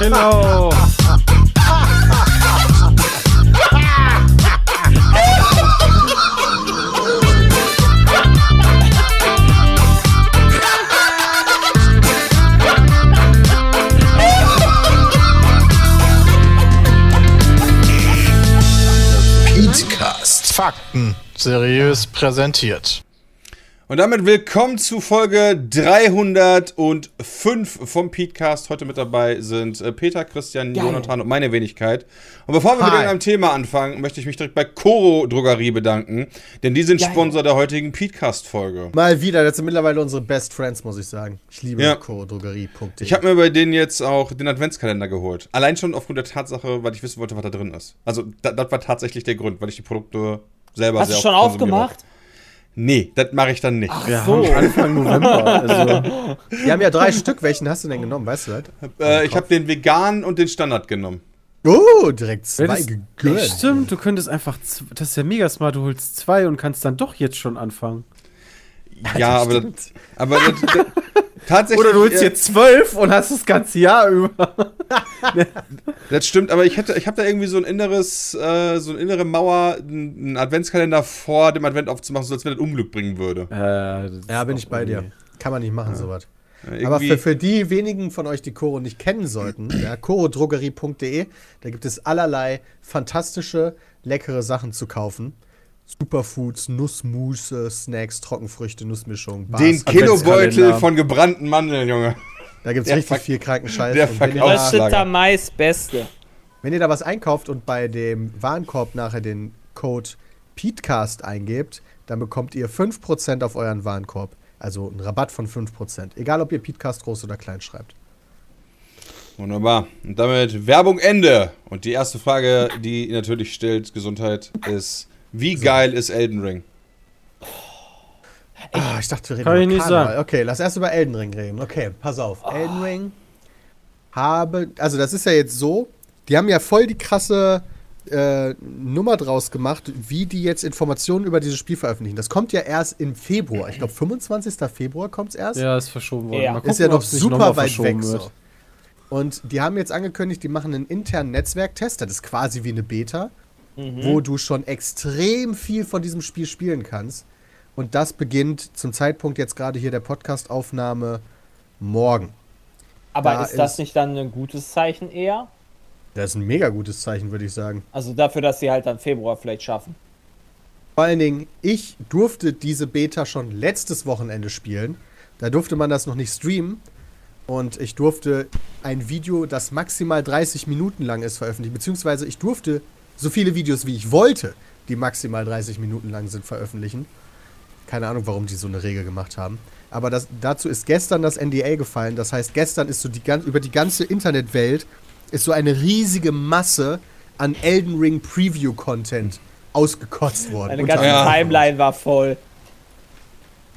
Genau. Petecast. Fakten seriös präsentiert. Und damit willkommen zu Folge 305 vom Petecast. Heute mit dabei sind äh, Peter, Christian, Jonathan und meine Wenigkeit. Und bevor wir mit Hi. irgendeinem Thema anfangen, möchte ich mich direkt bei Coro Drogerie bedanken, denn die sind Sponsor der heutigen Petecast-Folge. Mal wieder, das sind mittlerweile unsere Best Friends, muss ich sagen. Ich liebe Ja. chorodrogerie.de. Ich habe mir bei denen jetzt auch den Adventskalender geholt. Allein schon aufgrund der Tatsache, weil ich wissen wollte, was da drin ist. Also, da, das war tatsächlich der Grund, weil ich die Produkte selber Hast sehr du schon aufgemacht? Nee, das mache ich dann nicht. Wir so. haben Anfang November. Also, Wir haben ja drei Stück. Welchen hast du denn genommen? Weißt du das? Äh, ich habe den veganen und den Standard genommen. Oh, direkt zwei das, gegönnt. stimmt, du könntest einfach. Das ist ja mega smart. Du holst zwei und kannst dann doch jetzt schon anfangen. Ja, aber das, aber das, das, tatsächlich. Oder du holst äh, jetzt zwölf und hast das ganze Jahr über. Das stimmt, aber ich hätte, ich habe da irgendwie so ein inneres, äh, so eine innere Mauer, einen Adventskalender vor dem Advent aufzumachen, so als wenn das Unglück bringen würde. Äh, Ja, bin ich bei dir. Kann man nicht machen, sowas. Äh, Aber für, für die wenigen von euch, die Koro nicht kennen sollten, ja, chorodrogerie.de, da gibt es allerlei fantastische, leckere Sachen zu kaufen. Superfoods, Nussmusse, Snacks, Trockenfrüchte, Nussmischung, Bars. den Kilobeutel von gebrannten Mandeln, Junge. Da gibt es richtig Ver- viel kranken Scheiß. der Und wenn, ihr Verkaufs- da, Auslager. Rösteter Mais, Beste. wenn ihr da was einkauft und bei dem Warenkorb nachher den Code PETECAST eingebt, dann bekommt ihr 5% auf euren Warenkorb. Also einen Rabatt von 5%. Egal, ob ihr PETECAST groß oder klein schreibt. Wunderbar. Und damit Werbung Ende. Und die erste Frage, die ihr natürlich stellt, Gesundheit, ist: Wie geil ist Elden Ring? Ah, ich dachte, wir reden Kann über ich nicht Karneval. sagen. Okay, lass erst über Elden Ring reden. Okay, pass auf. Elden Ring habe, also das ist ja jetzt so, die haben ja voll die krasse äh, Nummer draus gemacht, wie die jetzt Informationen über dieses Spiel veröffentlichen. Das kommt ja erst im Februar. Ich glaube, 25. Februar kommt es erst. Ja, ist verschoben worden. Ja. Mal ist gucken, ja noch super weit weg. So. Und die haben jetzt angekündigt, die machen einen internen Netzwerktest. Das ist quasi wie eine Beta, wo du schon extrem viel von diesem Spiel spielen kannst. Und das beginnt zum Zeitpunkt jetzt gerade hier der Podcast-Aufnahme morgen. Aber Da ist das ist- nicht dann ein gutes Zeichen eher? Das ist ein mega gutes Zeichen, würde ich sagen. Also dafür, dass sie halt dann Februar vielleicht schaffen. Vor allen Dingen, ich durfte diese Beta schon letztes Wochenende spielen. Da durfte man das noch nicht streamen. Und ich durfte ein Video, das maximal 30 Minuten lang ist, veröffentlichen. Beziehungsweise ich durfte so viele Videos, wie ich wollte, die maximal 30 Minuten lang sind, veröffentlichen. Keine Ahnung, warum die so eine Regel gemacht haben. Aber das, dazu ist gestern das NDA gefallen. Das heißt, gestern ist so die, gan- über die ganze Internetwelt ist so eine riesige Masse an Elden Ring Preview-Content ausgekotzt worden. Unter ganze. Timeline war voll.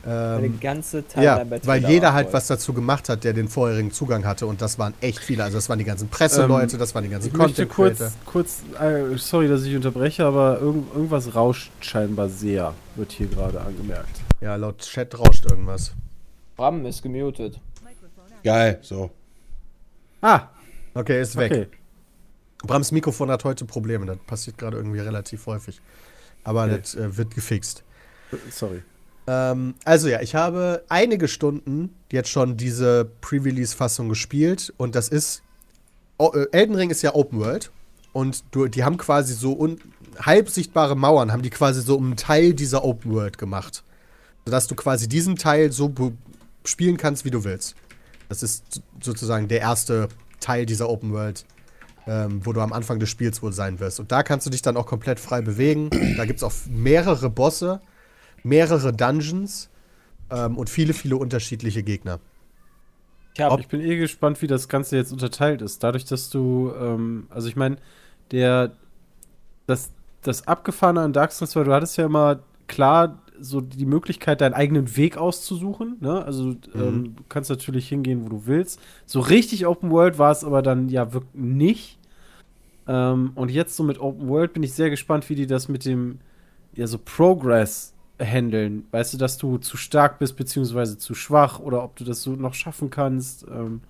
Ähm, ganze Timeline ja, weil jeder halt was dazu gemacht hat, der den vorherigen Zugang hatte. Und das waren echt viele. Also das waren die ganzen Presseleute, Ähm, das waren die ganzen Ich möchte kurz, Creator. kurz äh, sorry, dass ich unterbreche, aber irgend, irgendwas rauscht scheinbar sehr, wird hier gerade angemerkt. Ja, laut Chat rauscht irgendwas. Bram ist gemutet. Geil, so. Ah, Okay, ist weg. okay. Brams Mikrofon hat heute Probleme. Das passiert gerade irgendwie relativ häufig. Aber Okay. das äh, wird gefixt. Sorry. Ähm, also ja, ich habe einige Stunden jetzt schon diese Pre-Release-Fassung gespielt und das ist. O äh, Elden Ring ist ja Open World und du, die haben quasi so un halb sichtbare Mauern, haben die quasi so einen Teil dieser Open World gemacht. Sodass du quasi diesen Teil so spielen kannst, wie du willst. Das ist so- sozusagen der erste Teil dieser Open World, ähm, wo du am Anfang des Spiels wohl sein wirst. Und da kannst du dich dann auch komplett frei bewegen. Da gibt es auch mehrere Bosse, mehrere Dungeons ähm, und viele, viele unterschiedliche Gegner. Ich habe Ich bin eh gespannt, wie das Ganze jetzt unterteilt ist. Dadurch, dass du, ähm, also ich meine, der, das, das Abgefahrene an Dark Souls war, du hattest ja immer klar so die Möglichkeit, deinen eigenen Weg auszusuchen. Ne? Also ähm, du kannst natürlich hingehen, wo du willst. So richtig Open World war es aber dann ja wirklich nicht. Ähm, und jetzt so mit Open World bin ich sehr gespannt, wie die das mit dem, ja, so Progress handeln. Weißt du, dass du zu stark bist, beziehungsweise zu schwach oder ob du das so noch schaffen kannst. Ähm,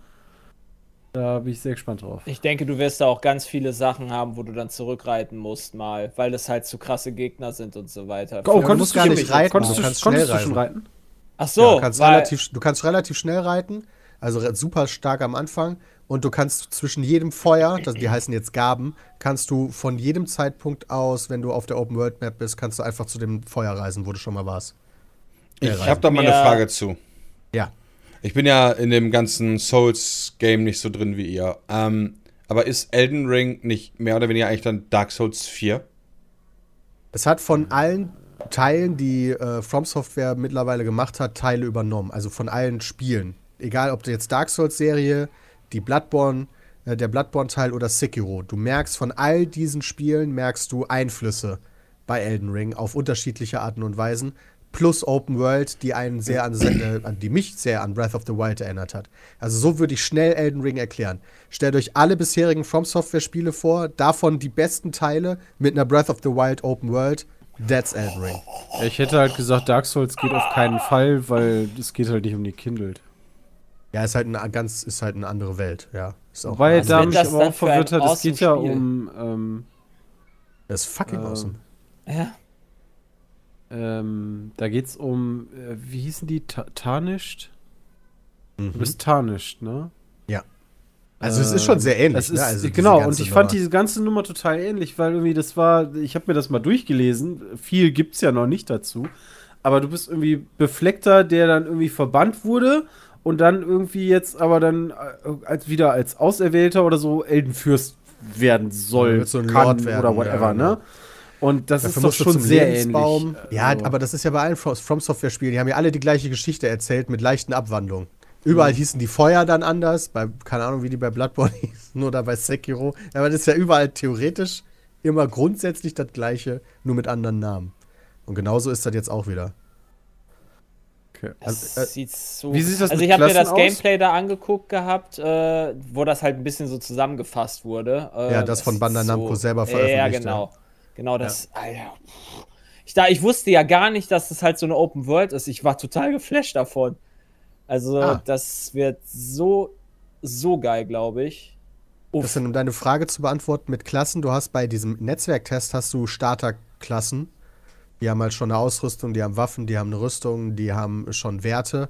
da bin ich sehr gespannt drauf. Ich denke, du wirst da auch ganz viele Sachen haben, wo du dann zurückreiten musst, mal, weil das halt zu krasse Gegner sind und so weiter. Oh, du konntest du gar nicht reiten, Konntest du du, kannst konntest schnell du schon reiten? Ach Ja, so, du, kannst relativ, du kannst relativ schnell reiten, also super stark am Anfang. Und du kannst zwischen jedem Feuer, das, die heißen jetzt Gaben, kannst du von jedem Zeitpunkt aus, wenn du auf der Open World Map bist, kannst du einfach zu dem Feuer reisen, wo du schon mal warst. Ich rein. habe da mal eine Mehr- Frage zu. Ja. Ich bin ja in dem ganzen Souls-Game nicht so drin wie ihr. Ähm, aber ist Elden Ring nicht mehr oder weniger eigentlich dann Dark Souls 4? Es hat von allen Teilen, die äh, From Software mittlerweile gemacht hat, Teile übernommen. Also von allen Spielen. Egal, ob du jetzt Dark Souls-Serie, die Bloodborne, äh, der Bloodborne-Teil oder Sekiro. Du merkst von all diesen Spielen, merkst du Einflüsse bei Elden Ring auf unterschiedliche Arten und Weisen. Plus Open World, die einen sehr an, äh, die mich sehr an Breath of the Wild erinnert hat. Also so würde ich schnell Elden Ring erklären. Stellt euch alle bisherigen From Software Spiele vor, davon die besten Teile mit einer Breath of the Wild Open World. That's Elden Ring. Ich hätte halt gesagt, Dark Souls geht auf keinen Fall, weil es geht halt nicht um die Kindle. Ja, ist halt eine ganz, ist halt eine andere Welt, ja. Ist auch Wobei Was da mich das aber auch verwirrt hat, es awesome geht ja Spiel? um ähm, das ist fucking ähm, awesome. ja, ähm, da geht's um, äh, wie hießen die? Ta Tarnished? Du Mhm. bist Tarnished, ne? Also es ist schon sehr ähnlich. Ist, ne? also genau, und ich fand Nummer. diese ganze Nummer total ähnlich, weil irgendwie das war, ich habe mir das mal durchgelesen, viel gibt's ja noch nicht dazu, aber du bist irgendwie Befleckter, der dann irgendwie verbannt wurde und dann irgendwie jetzt aber dann äh, als wieder als Auserwählter oder so Eldenfürst werden soll, so ein kann werden, oder whatever, ja, genau. ne? Und das Dafür ist doch schon sehr Lebensbaum. ähnlich. Ja, Also, aber das ist ja bei allen From From Software-Spielen. Die haben ja alle die gleiche Geschichte erzählt mit leichten Abwandlungen. Überall hießen die Feuer dann anders. Bei, keine Ahnung, wie die bei Bloodborne hießen oder bei Sekiro. Aber das ist ja überall theoretisch immer grundsätzlich das Gleiche, nur mit anderen Namen. Und genauso ist das jetzt auch wieder. Okay. das also, äh, sieht so. wie sieht das also ich habe mir das aus? Gameplay da angeguckt gehabt, äh, wo das halt ein bisschen so zusammengefasst wurde. Äh, Ja, das von ist Bandai Namco selber Ja, veröffentlicht, genau. Genau das. Alter. Ich, da, ich wusste ja gar nicht, dass das halt so eine Open World ist. Ich war total geflasht davon. Also, Ah. das wird so, so geil, glaube ich. Uff. Das sind, um deine Frage zu beantworten mit Klassen, du hast bei diesem Netzwerktest hast du Starterklassen. Die haben halt schon eine Ausrüstung, die haben Waffen, die haben eine Rüstung, die haben schon Werte.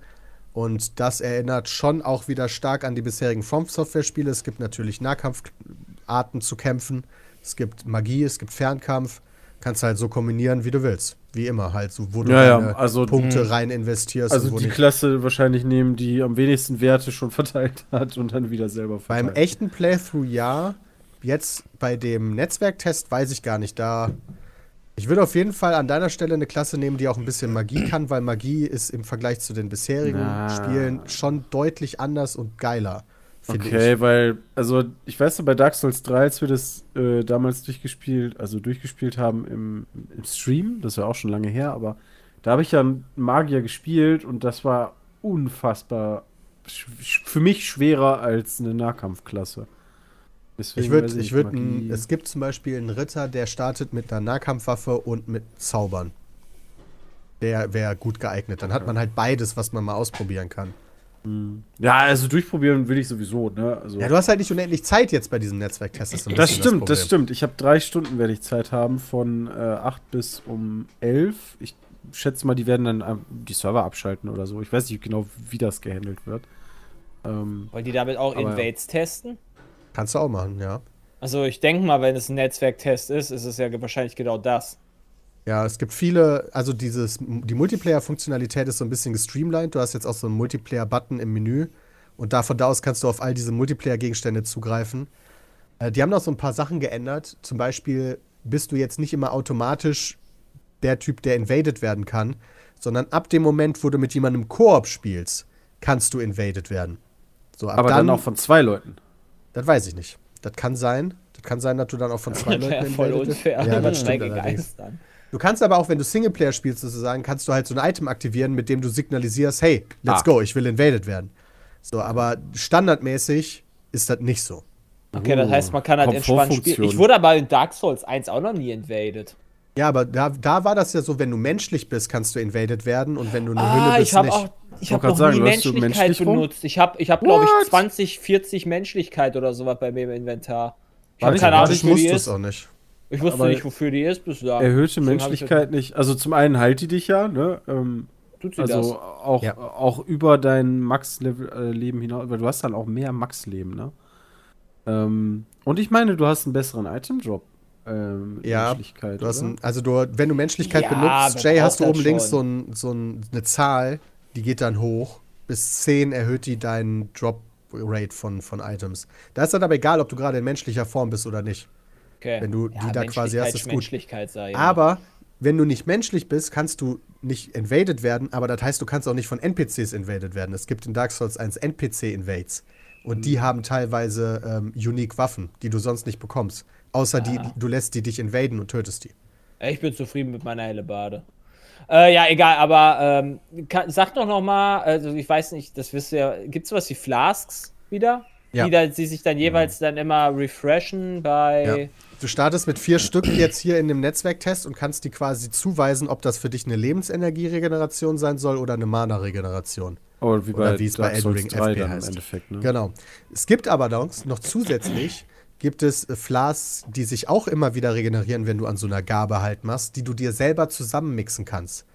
Und das erinnert schon auch wieder stark an die bisherigen From Software-Spiele. Es gibt natürlich Nahkampfarten zu kämpfen. Es gibt Magie, es gibt Fernkampf. Kannst halt so kombinieren, wie du willst. Wie immer halt, so, wo du Ja, ja, also- Punkte rein investierst. Also die. Klasse wahrscheinlich nehmen, die am wenigsten Werte schon verteilt hat und dann wieder selber verteilt. Beim echten Playthrough ja. Jetzt bei dem Netzwerktest weiß ich gar nicht. Da. Ich würde auf jeden Fall an deiner Stelle eine Klasse nehmen, die auch ein bisschen Magie kann, weil Magie ist im Vergleich zu den bisherigen Na. Spielen schon deutlich anders und geiler. Okay, ich. weil, also ich weiß noch, bei Dark Souls 3, als wir das äh, damals durchgespielt, also durchgespielt haben im, im Stream, das ja auch schon lange her, aber da habe ich ja Magier gespielt und das war unfassbar für mich schwerer als eine Nahkampfklasse. Deswegen Ich würde, ich Magie- es gibt zum Beispiel einen Ritter, der startet mit einer Nahkampfwaffe und mit Zaubern. Der wäre gut geeignet. Dann hat man halt beides, was man mal ausprobieren kann. Ja, also durchprobieren will ich sowieso, ne? Also, Ja, du hast halt nicht unendlich Zeit jetzt bei diesem Netzwerktest. das bisschen stimmt, das, Problem. stimmt. Ich habe drei Stunden werde ich Zeit haben, von äh, 8 bis um 11. Ich schätze mal, die werden dann ähm, die Server abschalten oder so. Ich weiß nicht genau, wie das gehandelt wird. Ähm, Wollen die damit auch Invades testen? Kannst du auch machen, ja. Also, ich denke mal, wenn es ein Netzwerktest ist, ist es ja wahrscheinlich genau das. Ja, es gibt viele, also dieses, die Multiplayer-Funktionalität ist so ein bisschen gestreamlined. Du hast jetzt auch so einen Multiplayer-Button im Menü und da von da aus kannst du auf all diese Multiplayer-Gegenstände zugreifen. Äh, die haben noch so ein paar Sachen geändert. Zum Beispiel bist du jetzt nicht immer automatisch der Typ, der invaded werden kann, sondern ab dem Moment, wo du mit jemandem Koop spielst, kannst du invaded werden. So, ab aber dann, auch von zwei Leuten. Das weiß ich nicht. Das kann sein. Das kann sein, dass du dann auch von zwei Leuten wäre voll invaded wirst. unfair. Ja, das stimmt allerdings. dann. Du kannst aber auch, wenn du Singleplayer spielst, sozusagen, kannst du halt so ein Item aktivieren, mit dem du signalisierst, hey, let's Ah. go, ich will invaded werden. So, aber standardmäßig ist das nicht so. Okay, das heißt, man kann halt entspannt spielen. Ich wurde aber in Dark Souls 1 auch noch nie invaded. Ja, aber da, da war das ja so, wenn du menschlich bist, kannst du invaded werden und wenn du eine Ah, Hülle bist, ich habe nicht. auch. Ich wollte habe noch nie sagen, du Menschlichkeit menschlich rum? benutzt. Ich habe, ich hab, glaube ich, What? 20, 40 Menschlichkeit oder sowas bei mir im Inventar. Ich habe keine Ahnung, du ist. es auch nicht. Ich wusste Aber nicht, wofür die ist bislang. Erhöhte Deswegen ich Menschlichkeit nicht. Also zum einen heilt die dich ja, ne? Ähm, Tut sie also das? auch, Ja. auch über dein Max-Leben hinaus, weil du hast dann auch mehr Max-Leben, ne? Ähm, und ich meine, du hast einen besseren Item-Drop. Ähm, Ja, Menschlichkeit, Du hast ein, also du, wenn du Menschlichkeit Ja, benutzt, Jay, hast du oben links so, schon? ein, so ein, eine Zahl, die geht dann hoch. Bis 10 erhöht die deinen Drop-Rate von, von Items. Da ist dann aber egal, ob du gerade in menschlicher Form bist oder nicht. Okay. wenn du die da quasi hast, ist gut. Menschlichkeit sei. ja. Aber wenn du nicht menschlich bist, kannst du nicht invaded werden, aber das heißt, du kannst auch nicht von NPCs invaded werden. Es gibt in Dark Souls 1 NPC-Invades. Und die haben teilweise ähm, unique Waffen, die du sonst nicht bekommst. Außer die, du lässt die dich invaden und tötest die. Ich bin zufrieden mit meiner helle Bade. Äh, ja, egal, aber ähm, kann, sag doch noch mal, also ich weiß nicht, das wisst ihr ja, gibt es sowas wie Flasks wieder? Ja. Die, da, die sich dann jeweils dann immer refreshen bei. Ja. Du startest mit vier Stück jetzt hier in dem Netzwerktest und kannst die quasi zuweisen, ob das für dich eine Lebensenergie-Regeneration sein soll oder eine Mana-Regeneration. Oh, wie Oder bei wie es bei Elden Ring 3 FP heißt. im Endeffekt, ne? Genau. Es gibt aber noch, noch zusätzlich gibt es äh, Flasks, die sich auch immer wieder regenerieren, wenn du an so einer Gabe halt machst, die du dir selber zusammenmixen kannst.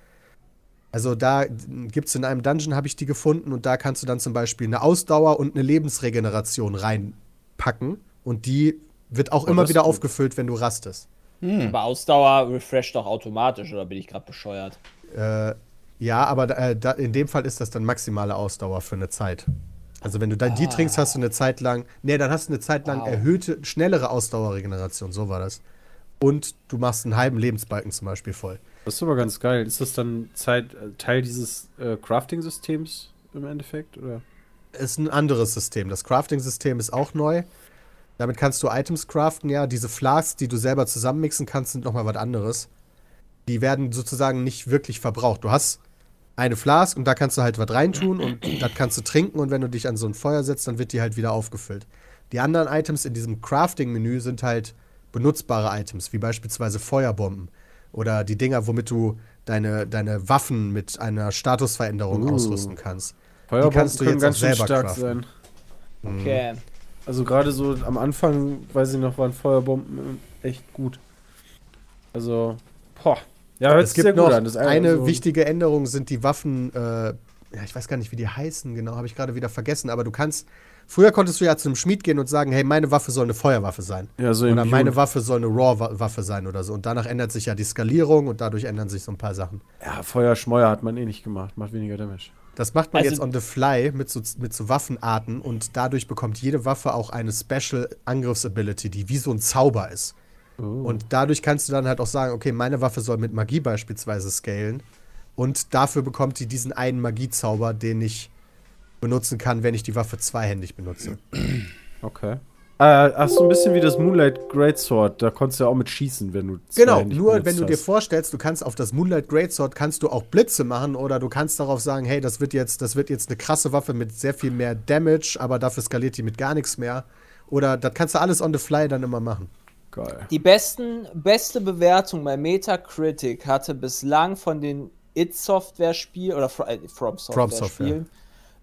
Also da gibt es in einem Dungeon, habe ich die gefunden, und da kannst du dann zum Beispiel eine Ausdauer und eine Lebensregeneration reinpacken. Und die wird auch Oh, immer wieder gut. aufgefüllt, wenn du rastest. Aber Ausdauer refresht doch automatisch, oder bin ich gerade bescheuert? Äh, ja, aber da, äh, da, in dem Fall ist das dann maximale Ausdauer für eine Zeit. Also wenn du dann die trinkst, hast du eine Zeit lang, nee, dann hast du eine Zeit lang Wow. erhöhte, schnellere Ausdauerregeneration, so war das. Und du machst einen halben Lebensbalken zum Beispiel voll. Das ist aber ganz geil. Ist das dann Zeit, äh, Teil dieses äh, Crafting-Systems im Endeffekt? Oder? Ist ein anderes System. Das Crafting-System ist auch neu. Damit kannst du Items craften, ja. Diese Flasks, die du selber zusammenmixen kannst, sind nochmal was anderes. Die werden sozusagen nicht wirklich verbraucht. Du hast eine Flask und da kannst du halt was reintun und das kannst du trinken und wenn du dich an so ein Feuer setzt, dann wird die halt wieder aufgefüllt. Die anderen Items in diesem Crafting-Menü sind halt benutzbare Items, wie beispielsweise Feuerbomben oder die Dinger, womit du deine, deine Waffen mit einer Statusveränderung Uh. ausrüsten kannst. Feuerbomben kannst du können jetzt ganz selber stark craften. sein. Okay. Also gerade so am Anfang, weiß ich noch, waren Feuerbomben echt gut. Also, boah. Ja, hört Es gibt sehr noch gut an. Das eine so- wichtige Änderung sind die Waffen, äh, ja, ich weiß gar nicht, wie die heißen, genau, habe ich gerade wieder vergessen, aber du kannst, früher konntest du ja zu einem Schmied gehen und sagen, hey, meine Waffe soll eine Feuerwaffe sein. Ja, so Oder meine Waffe soll eine Raw-Waffe sein oder so. Und danach ändert sich ja die Skalierung und dadurch ändern sich so ein paar Sachen. Ja, Feuerschmeuer hat man eh nicht gemacht. Macht weniger Damage. Das macht man Also- jetzt on the fly mit so, mit so Waffenarten und dadurch bekommt jede Waffe auch eine Special Angriffsability, die wie so ein Zauber ist. Oh. Und dadurch kannst du dann halt auch sagen, okay, meine Waffe soll mit Magie beispielsweise scalen. Und dafür bekommt die diesen einen Magiezauber, den ich benutzen kann, wenn ich die Waffe zweihändig benutze. Okay. Äh, ach, so ein bisschen wie das Moonlight Greatsword. Da konntest du ja auch mit schießen, wenn du Genau, nur wenn du dir hast. vorstellst, du kannst auf das Moonlight Greatsword kannst du auch Blitze machen oder du kannst darauf sagen, hey, das wird jetzt, das wird jetzt eine krasse Waffe mit sehr viel mehr Damage, aber dafür skaliert die mit gar nichts mehr. Oder das kannst du alles on the fly dann immer machen. Geil. Die besten, beste Bewertung bei Metacritic hatte bislang von den It-Software-Spielen oder äh, From Software. Software-Spielen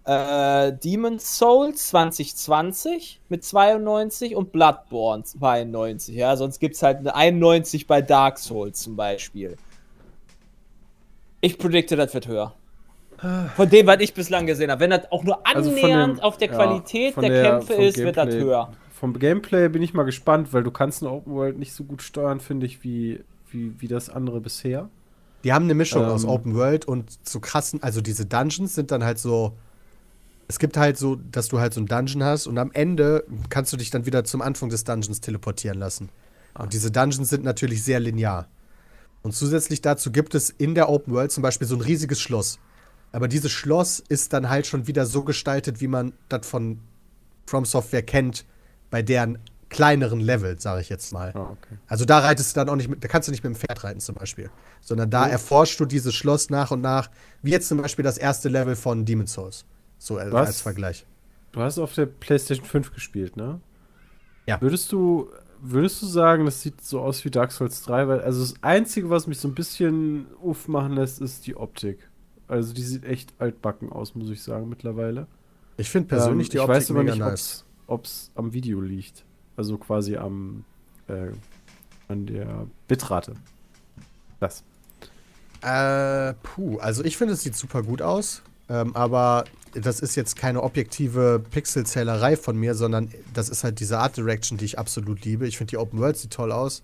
äh, Demon's Souls 2020 mit 92 und Bloodborne 92. Ja, sonst gibt es halt eine 91 bei Dark Souls zum Beispiel. Ich predikte, das wird höher. Von dem, was ich bislang gesehen habe. Wenn das auch nur Also annähernd dem- auf der ja, Qualität von der, der- Kämpfe ist, wird das Gameplay. höher. Vom Gameplay bin ich mal gespannt, weil du kannst eine Open World nicht so gut steuern, finde ich, wie, wie, wie das andere bisher. Die haben eine Mischung Ähm. aus Open World und so krassen, also diese Dungeons sind dann halt so. Es gibt halt so, dass du halt so ein Dungeon hast und am Ende kannst du dich dann wieder zum Anfang des Dungeons teleportieren lassen. Und diese Dungeons sind natürlich sehr linear. Und zusätzlich dazu gibt es in der Open World zum Beispiel so ein riesiges Schloss. Aber dieses Schloss ist dann halt schon wieder so gestaltet, wie man das von From Software kennt, bei deren kleineren Level, sage ich jetzt mal. Ah, okay. Also da reitest du dann auch nicht mit, da kannst du nicht mit dem Pferd reiten zum Beispiel. Sondern da erforschst du dieses Schloss nach und nach, wie jetzt zum Beispiel das erste Level von Demon's Souls. So als, als Vergleich. Du hast auf der PlayStation 5 gespielt, ne? Ja. Würdest du, würdest du sagen, das sieht so aus wie Dark Souls 3? Weil, also das Einzige, was mich so ein bisschen uff machen lässt, ist die Optik. Also die sieht echt altbacken aus, muss ich sagen, mittlerweile. Ich finde persönlich Ähm, die ich Optik weiß aber mega nicht, nice. Ob es am Video liegt. Also quasi am äh, an der Bitrate. Das. Äh, puh, also ich finde, es sieht super gut aus. Ähm, aber das ist jetzt keine objektive Pixelzählerei von mir, sondern das ist halt diese Art Direction, die ich absolut liebe. Ich finde die Open World sieht toll aus.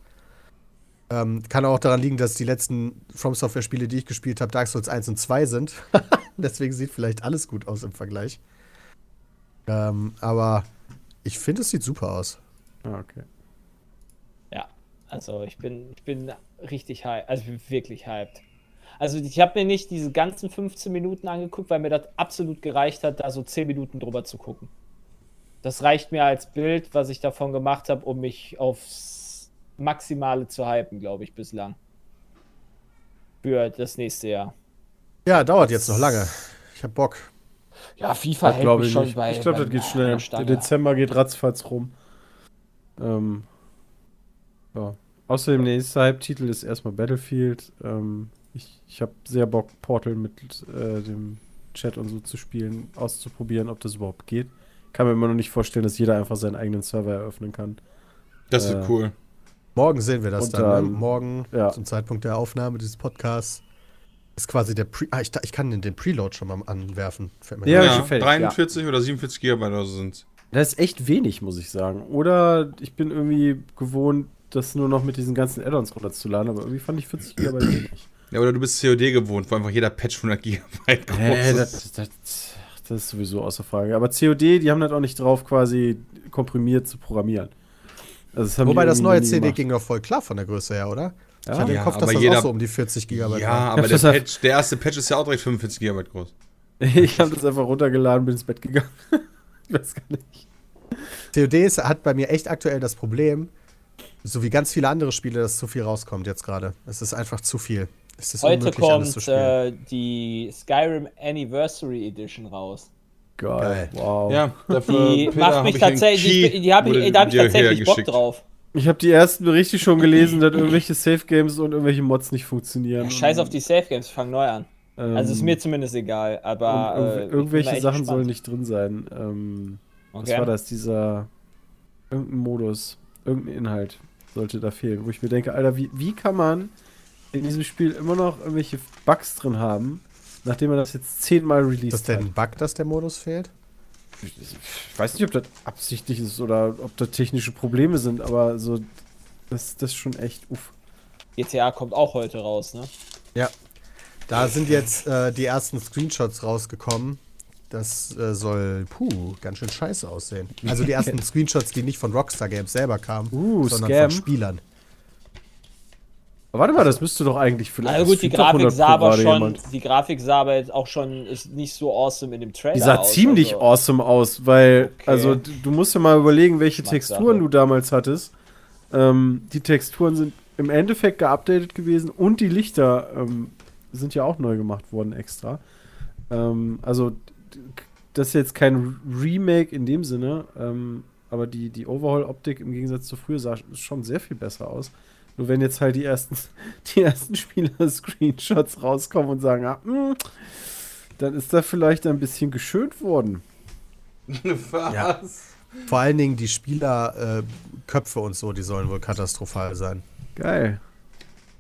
Ähm, kann auch daran liegen, dass die letzten From Software Spiele, die ich gespielt habe, Dark Souls 1 und 2 sind. Deswegen sieht vielleicht alles gut aus im Vergleich. Ähm, aber ich finde, es sieht super aus. Ah, okay. Ja, also ich bin, ich bin richtig hyped. Also ich bin wirklich hyped. Also ich habe mir nicht diese ganzen 15 Minuten angeguckt, weil mir das absolut gereicht hat, da so 10 Minuten drüber zu gucken. Das reicht mir als Bild, was ich davon gemacht habe, um mich aufs Maximale zu hypen, glaube ich, bislang. Für das nächste Jahr. Ja, dauert jetzt noch lange. Ich hab Bock. Ja, FIFA Das hält glaube mich ich schon nicht. bei. ich glaube, das geht schnell. Der. Dezember geht ratzfatz rum. Ähm, ja. Außerdem, der nächste Hype-Titel ist erstmal Battlefield. Ähm, ich ich habe sehr Bock, Portal mit äh, dem Chat und so zu spielen, auszuprobieren, ob das überhaupt geht. Kann mir immer noch nicht vorstellen, dass jeder einfach seinen eigenen Server eröffnen kann. Das Äh, ist cool. Morgen sehen wir das dann. dann- ne? Morgen, ja. zum Zeitpunkt der Aufnahme dieses Podcasts, ist quasi der Pre. Ah, ich, ich kann den, den Preload schon mal anwerfen. Fällt mir Ja, Ja, schon fertig, 43 oder 47 Gigabyte oder so sind Das ist echt wenig, muss ich sagen. Oder ich bin irgendwie gewohnt, das nur noch mit diesen ganzen Add-ons runterzuladen, aber irgendwie fand ich 40 GB wenig. Ja, oder du bist COD gewohnt, wo einfach jeder Patch 100 Gigabyte groß Nee, ist. das, das, das ist sowieso außer Frage. Aber COD, die haben das auch nicht drauf, quasi komprimiert zu programmieren. Also das haben Wobei das neue CD gemacht. ging doch voll klar von der Größe her, oder? Ich Ja, hatte Ja, im Kopf, dass aber das jeder- auch so um die 40 Gigabyte Ja, war. aber der, Patch, der erste Patch ist ja auch direkt 45 Gigabyte groß. ich habe das einfach runtergeladen, bin ins Bett gegangen. ich weiß gar nicht. COD ist, hat bei mir echt aktuell das Problem, so wie ganz viele andere Spiele, dass zu viel rauskommt jetzt gerade. Es ist einfach zu viel. Es ist Heute unmöglich, alles zu kommt spielen. äh, die Skyrim Anniversary Edition raus. Geil. Geil. Wow. Ja, dafür Die macht mich ich tatsächlich, die, die hab ich, da habe ich tatsächlich Bock drauf. Ich habe die ersten Berichte schon gelesen, dass irgendwelche Safe Games und irgendwelche Mods nicht funktionieren. Ja, scheiß auf die Safe Games, ich fang neu an. Ähm, Also ist mir zumindest egal, aber. äh, irgendwelche Sachen gespannt. sollen nicht drin sein. Ähm, Was Okay. war das? Dieser. Irgendein Modus, irgendein Inhalt sollte da fehlen. Wo ich mir denke, Alter, wie, wie kann man in diesem Spiel immer noch irgendwelche Bugs drin haben, nachdem man das jetzt zehnmal Ist das released denn hat? ein Bug, dass der Modus fehlt? Ich weiß nicht, ob das absichtlich ist oder ob da technische Probleme sind, aber so. Das, das ist schon echt uff. GTA kommt auch heute raus, ne? Ja. Da sind jetzt äh, die ersten Screenshots rausgekommen. Das äh, soll, puh, ganz schön scheiße aussehen. Also die ersten Screenshots, die nicht von Rockstar Games selber kamen, Uh, sondern Scam. von Spielern. Aber warte mal, das müsste doch eigentlich vielleicht. Also gut, die Grafik 100 sah aber schon, jemand. die Grafik sah aber jetzt auch schon, ist nicht so awesome in dem Trailer Die sah aus, ziemlich also. awesome aus, weil, Okay. also du, du musst ja mal überlegen, welche. Texturen du damals hattest. Ähm, die Texturen sind im Endeffekt geupdatet gewesen und die Lichter ähm, sind ja auch neu gemacht worden extra. Ähm, also das ist jetzt kein Remake in dem Sinne, ähm, aber die, die Overhaul-Optik im Gegensatz zu früher sah schon sehr viel besser aus. Nur wenn jetzt halt die ersten, die ersten Spieler-Screenshots rauskommen und sagen, ah, mh, dann ist da vielleicht ein bisschen geschönt worden. Was? Ja. Vor allen Dingen die Spielerköpfe äh, Köpfe und so, die sollen wohl katastrophal sein. Geil.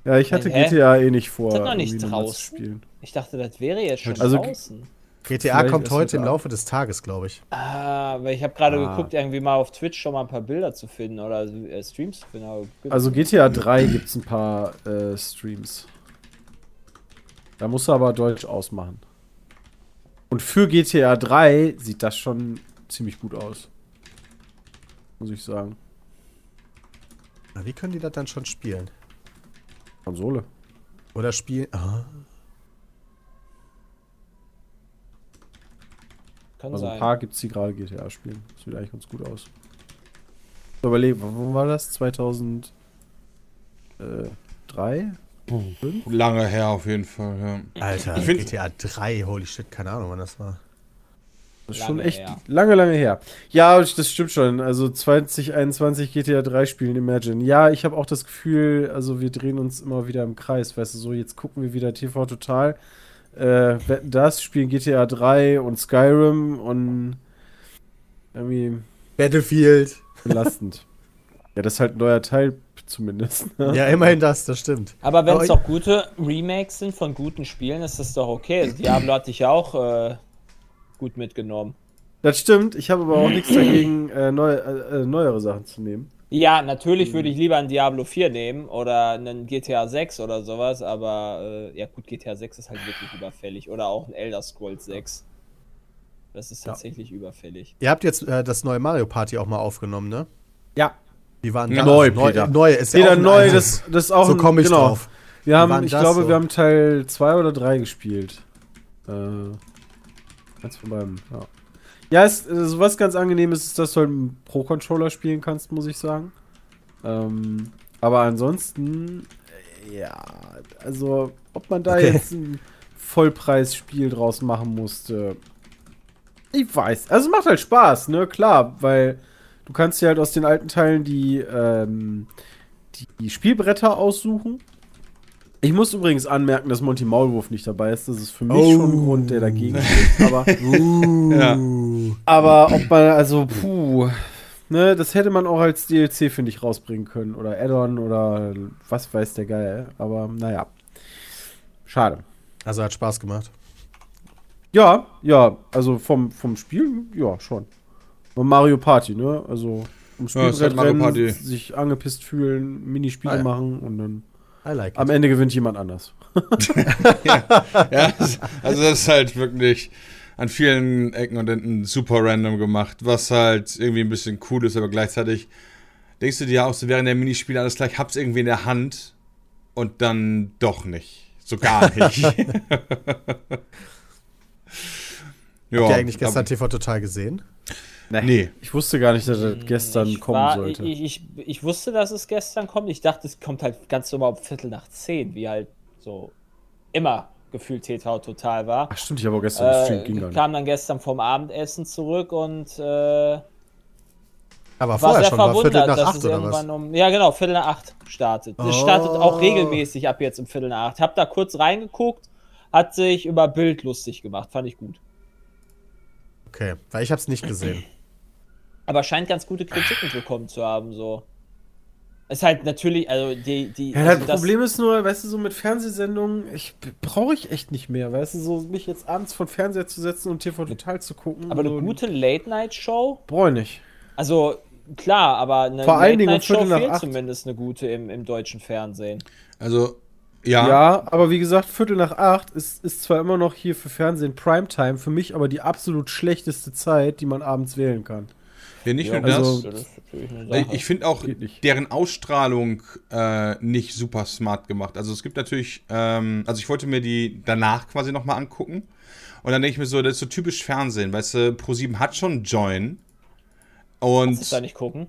Ja, ich hatte Hä? GTA eh nicht vor, Ist das noch nicht draußen? spielen. Ich dachte, das wäre jetzt schon Also- draußen. GTA Vielleicht kommt heute im Laufe des Tages, glaube ich. Ah, weil ich habe gerade Ah. geguckt, irgendwie mal auf Twitch schon mal ein paar Bilder zu finden oder äh, Streams zu finden. aber gibt- Also GTA 3 gibt es ein paar äh, Streams. Da musst du aber Deutsch ausmachen. Und für GTA 3 sieht das schon ziemlich gut aus. Muss ich sagen. Na, wie können die das dann schon spielen? Konsole. Oder spielen. Ah, kann Also ein sein. paar gibt es, die gerade GTA spielen. Das sieht eigentlich ganz gut aus. So, Überlegen, wo war das? 2003? Fünf? Lange her auf jeden Fall, ja. Alter, Ich GTA 3, holy shit, keine Ahnung, wann das war. Das ist Lange schon echt her. lange, lange her. Ja, das stimmt schon. Also 2021 GTA 3 spielen, Imagine. Ja, ich habe auch das Gefühl, also wir drehen uns immer wieder im Kreis. Weißt du, so jetzt gucken wir wieder TV Total. Äh, wetten das, spielen GTA 3 und Skyrim und irgendwie Battlefield. belastend. ja, das ist halt ein neuer Teil zumindest. Ne? Ja, immerhin das, das stimmt. Aber wenn es doch gute Remakes sind von guten Spielen, ist das doch okay. Also Diablo hatte ich ja auch äh, gut mitgenommen. Das stimmt. Ich habe aber auch nichts dagegen, äh, neu, äh, äh, neuere Sachen zu nehmen. Ja, natürlich würde ich lieber ein Diablo 4 nehmen oder einen GTA 6 oder sowas, aber äh, ja gut, GTA 6 ist halt wirklich überfällig. Oder auch ein Elder Scrolls 6. Das ist Ja. tatsächlich überfällig. Ihr habt jetzt äh, das neue Mario Party auch mal aufgenommen, ne? Ja. Wie waren Ja, neu, neu, Peter. neu ist ja Peter auch ein neu, das, das ist auch so ein- komme ich genau. drauf. Wir haben, ich glaube, so? wir haben Teil 2 oder 3 gespielt. Äh, eins von beiden, ja. Ja, es, äh, so was ganz angenehmes ist, dass du halt einen Pro-Controller spielen kannst, muss ich sagen. Ähm, aber ansonsten, äh, ja, also, ob man da Okay. jetzt ein Vollpreisspiel draus machen musste, ich weiß. Also, macht halt Spaß, ne, klar, weil du kannst dir halt aus den alten Teilen die, ähm, die Spielbretter aussuchen. Ich muss übrigens anmerken, dass Monty Maulwurf nicht dabei ist. Das ist für mich Oh. schon ein Grund, der dagegen spricht. Aber, Ja. aber ob man, also, puh, ne, das hätte man auch als DLC, finde ich, rausbringen können. Oder Add-on oder was weiß der Geil. Aber naja. Schade. Also hat Spaß gemacht. Ja, ja, also vom, vom Spiel, ja, schon. Mario Party, ne? Also um Ja, ist halt Spielbrett Mario rennen, sich angepisst fühlen, Minispiele Ah, ja. machen und dann like am it. Ende gewinnt jemand anders. ja, das- also das ist halt wirklich an vielen Ecken und Enden super random gemacht, was halt irgendwie ein bisschen cool ist, aber gleichzeitig denkst du dir auch so während der Minispiele alles gleich, hab's irgendwie in der Hand und dann doch nicht. So gar nicht. Habt ihr eigentlich gestern TV Total gesehen? Nee. Ich wusste gar nicht, dass das gestern ich kommen war- sollte. Ich, ich, ich wusste, dass es gestern kommt. Ich dachte, es kommt halt ganz normal um Viertel nach zehn, wie halt so immer gefühlt TV total war. Ach stimmt, ich habe auch gestern gestreamt, Äh, ging gar nicht. kam dann gestern vom Abendessen zurück und äh, Aber war vorher sehr schon, war verwundert, Viertel nach dass acht es oder irgendwann was? um. Ja, genau, Viertel nach acht startet. Es Oh. startet auch regelmäßig ab jetzt um Viertel nach acht. Hab da kurz reingeguckt, hat sich über Bild lustig gemacht, fand ich gut. Okay, weil ich hab's nicht gesehen. Aber scheint ganz gute Kritiken bekommen zu haben, so. Ist halt natürlich, also die, die. Ja, also das Problem ist nur, weißt du, so mit Fernsehsendungen, ich brauche ich echt nicht mehr, weißt du, so mich jetzt abends vor den Fernseher zu setzen und TV Total zu gucken. Aber eine gute Late-Night-Show? Brauche ich nicht. Also, klar, aber eine Vor allen Dingen Viertel nach fehlt acht. zumindest eine gute im, im deutschen Fernsehen. Also, ja. Ja. aber wie gesagt, Viertel nach acht ist, ist zwar immer noch hier für Fernsehen Primetime, für mich aber die absolut schlechteste Zeit, die man abends wählen kann. Ja, nicht Ja, nur das. also- das Sache. Ich, finde auch deren Ausstrahlung äh, nicht super smart gemacht. Also es gibt natürlich, ähm, also ich wollte mir die danach quasi nochmal angucken. Und dann denke ich mir so, das ist so typisch Fernsehen, weißt du, Pro7 hat schon Join. Kannst du da Und nicht gucken?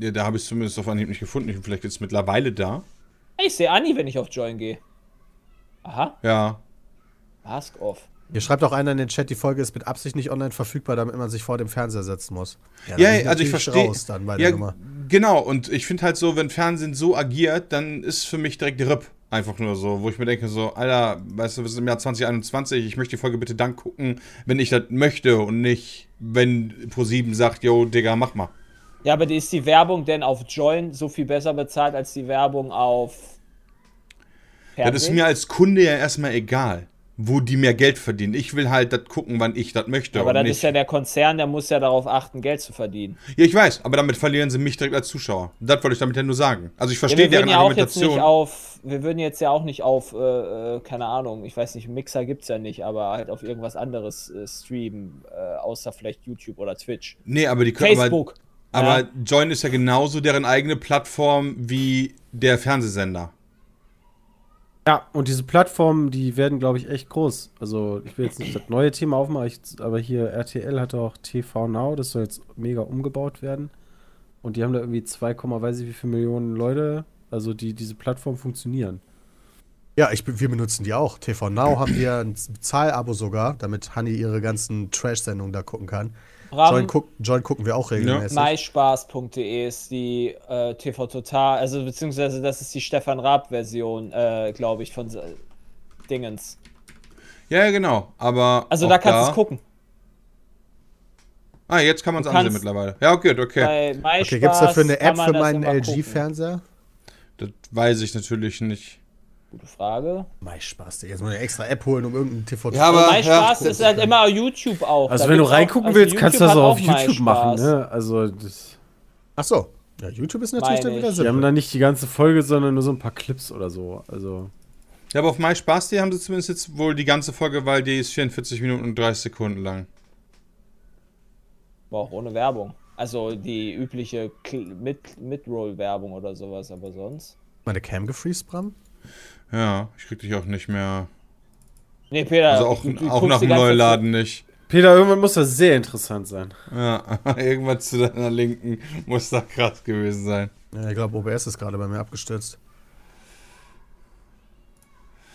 ja, da habe ich es zumindest auf Anhieb nicht gefunden. Ich- Vielleicht ist es mittlerweile da. Ey, Ich sehe Anni, wenn ich auf Join gehe. Aha, Ja. Mask off. Hier schreibt auch einer in den Chat, die Folge ist mit Absicht nicht online verfügbar, damit man sich vor dem Fernseher setzen muss. Ja, bin also ich verstehe. raus dann bei Ja, der Nummer. genau. Und ich finde halt so, wenn Fernsehen so agiert, dann ist für mich direkt RIP. Einfach nur so, wo ich mir denke, so, Alter, weißt du, wir sind im Jahr 2021, ich möchte die Folge bitte dann gucken, wenn ich das möchte und nicht, wenn Pro7 sagt, yo, Digga, mach mal. Ja, aber die- ist die Werbung denn auf Join so viel besser bezahlt als die Werbung auf Fernsehen? Das ist mir als Kunde ja erstmal egal, wo die mehr Geld verdienen. Ich will halt das gucken, wann ich das möchte. aber dann ist ja der Konzern, der muss ja darauf achten, Geld zu verdienen. ja, ich weiß, aber damit verlieren sie mich direkt als Zuschauer. Das wollte ich damit ja nur sagen. Also ich Ja, verstehe wir deren ja auch jetzt nicht Argumentation. auf, wir würden jetzt ja auch nicht auf, äh, äh, keine Ahnung, ich weiß nicht, Mixer gibt's ja nicht, aber halt auf irgendwas anderes äh, streamen, äh, außer vielleicht YouTube oder Twitch. nee, aber die können Facebook. Aber, aber ja. Join ist ja genauso deren eigene Plattform wie der Fernsehsender. Ja, und diese Plattformen, die werden, glaube ich, echt groß. Also, ich will jetzt nicht das neue Thema aufmachen, aber hier RTL hat auch TV Now, das soll jetzt mega umgebaut werden. Und die haben da irgendwie 2, weiß ich wie viele Millionen Leute, also die diese Plattform funktionieren. Ja, ich, wir benutzen die auch. TV Now haben wir ein Zahlabo sogar, damit Honey ihre ganzen Trash-Sendungen da gucken kann. Join, guck, Join gucken wir auch regelmäßig. myspaß.de ist die äh, TV Total, also beziehungsweise das ist die Stefan Raab-Version, äh, glaube ich, von äh, Dingens. Ja, ja, genau. Aber. Also da kannst du es gucken. Ah, jetzt kann man es ansehen mittlerweile. Ja, gut, okay. Bei MySpaß Okay, gibt es dafür eine App für meinen. LG-Fernseher? Das weiß ich natürlich nicht. Gute Frage. Mei Spaß, Digga. Jetzt muss ich eine extra App holen, um irgendeinen TV Ja, aber- MySpaß ja. ist halt immer YouTube auch. Also Da wenn du gibt's auch- reingucken also willst, kannst du das auch auf YouTube MySpaß. machen, ne? Also das, Ach so. Ja, YouTube ist natürlich dann wieder ich. die haben da nicht die ganze Folge, sondern nur so ein paar Clips oder so. Also Ja, aber auf MySpaß.de haben sie zumindest jetzt wohl die ganze Folge, weil die ist 44 Minuten und 30 Sekunden lang. War auch ohne Werbung. Also die übliche Mid-Roll-Werbung oder sowas, aber sonst. Meine Cam gefreezed, Bram? Ja, ich krieg dich auch nicht mehr. Nee, Peter. Also auch, du- du auch nach dem Neuladen nicht. Peter, irgendwann muss das sehr interessant sein. Ja, irgendwas zu deiner Linken muss da krass gewesen sein. Ja, ich glaube, OBS ist gerade bei mir abgestürzt.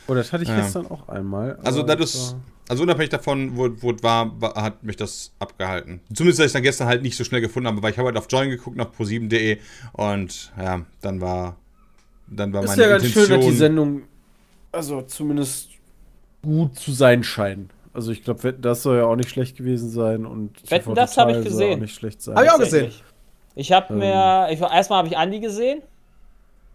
Oh, das hatte ich Ja. gestern auch einmal. Also, das das ist, also unabhängig davon, wo, wo es war, war, hat mich das abgehalten. Zumindest, dass ich dann gestern halt nicht so schnell gefunden habe, weil ich habe halt auf Join geguckt, nach pro7.de und ja, dann war, dann war ist meine ja ganz schön, Intention. dass die Sendung also zumindest gut zu sein scheint. Also ich glaube, das soll ja auch nicht schlecht gewesen sein und Wetten, das hab ich gesehen. auch nicht schlecht sein. Hab ich auch gesehen. Ich habe Ähm. mir. Ich, erstmal habe ich Andi gesehen.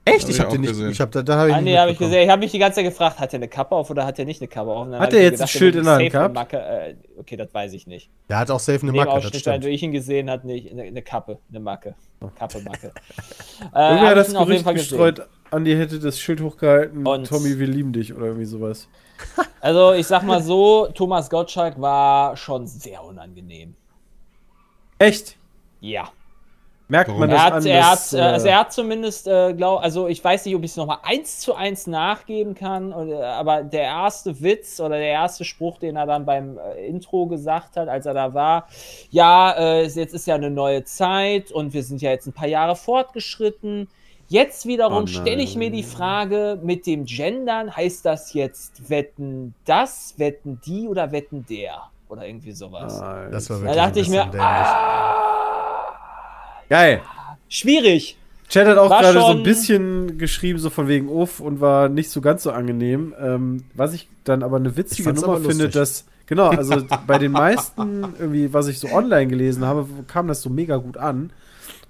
Echt? Hab Ich ich hab auch den nicht. gesehen. Ich hab, da da hab ich Andi habe ich gesehen. Ich habe mich die ganze Zeit gefragt, hat er eine Kappe auf oder hat er nicht eine Kappe auf? Hat er jetzt ein gedacht, Schild er in der Hand gehabt? Macke, äh, okay, das weiß ich nicht. Der hat auch safe eine Macke, das Ausschnitt, stimmt. wie ich ihn gesehen hat, nicht eine, eine Kappe, eine Macke. Kappe, Macke. äh, Irgendwie hat das Gerücht Fall gestreut, Andi hätte das Schild hochgehalten, Und- Tommy, wir lieben dich oder irgendwie sowas. Also, ich sag mal so, Thomas Gottschalk war schon sehr unangenehm. Echt? Ja. Merkt Warum? man das Er hat, an, er, hat, äh, also äh, er hat zumindest, äh, glaub, also ich weiß nicht, ob ich es nochmal eins zu eins nachgeben kann, oder, aber der erste Witz oder der erste Spruch, den er dann beim äh, Intro gesagt hat, als er da war, ja, äh, jetzt ist ja eine neue Zeit und wir sind ja jetzt ein paar Jahre fortgeschritten. Jetzt wiederum Oh stelle ich mir die nein. Frage mit dem Gendern, heißt das jetzt wetten das, wetten die oder wetten der? Oder irgendwie sowas. Alter. Das war da wirklich dachte ein ich mir, ah, Geil. schwierig. Chat hat auch gerade so ein bisschen geschrieben, so von wegen Uff und war nicht so ganz so angenehm. Ähm, was ich dann aber eine witzige Nummer finde, dass, genau, also bei den meisten, irgendwie, was ich so online gelesen habe, kam das so mega gut an.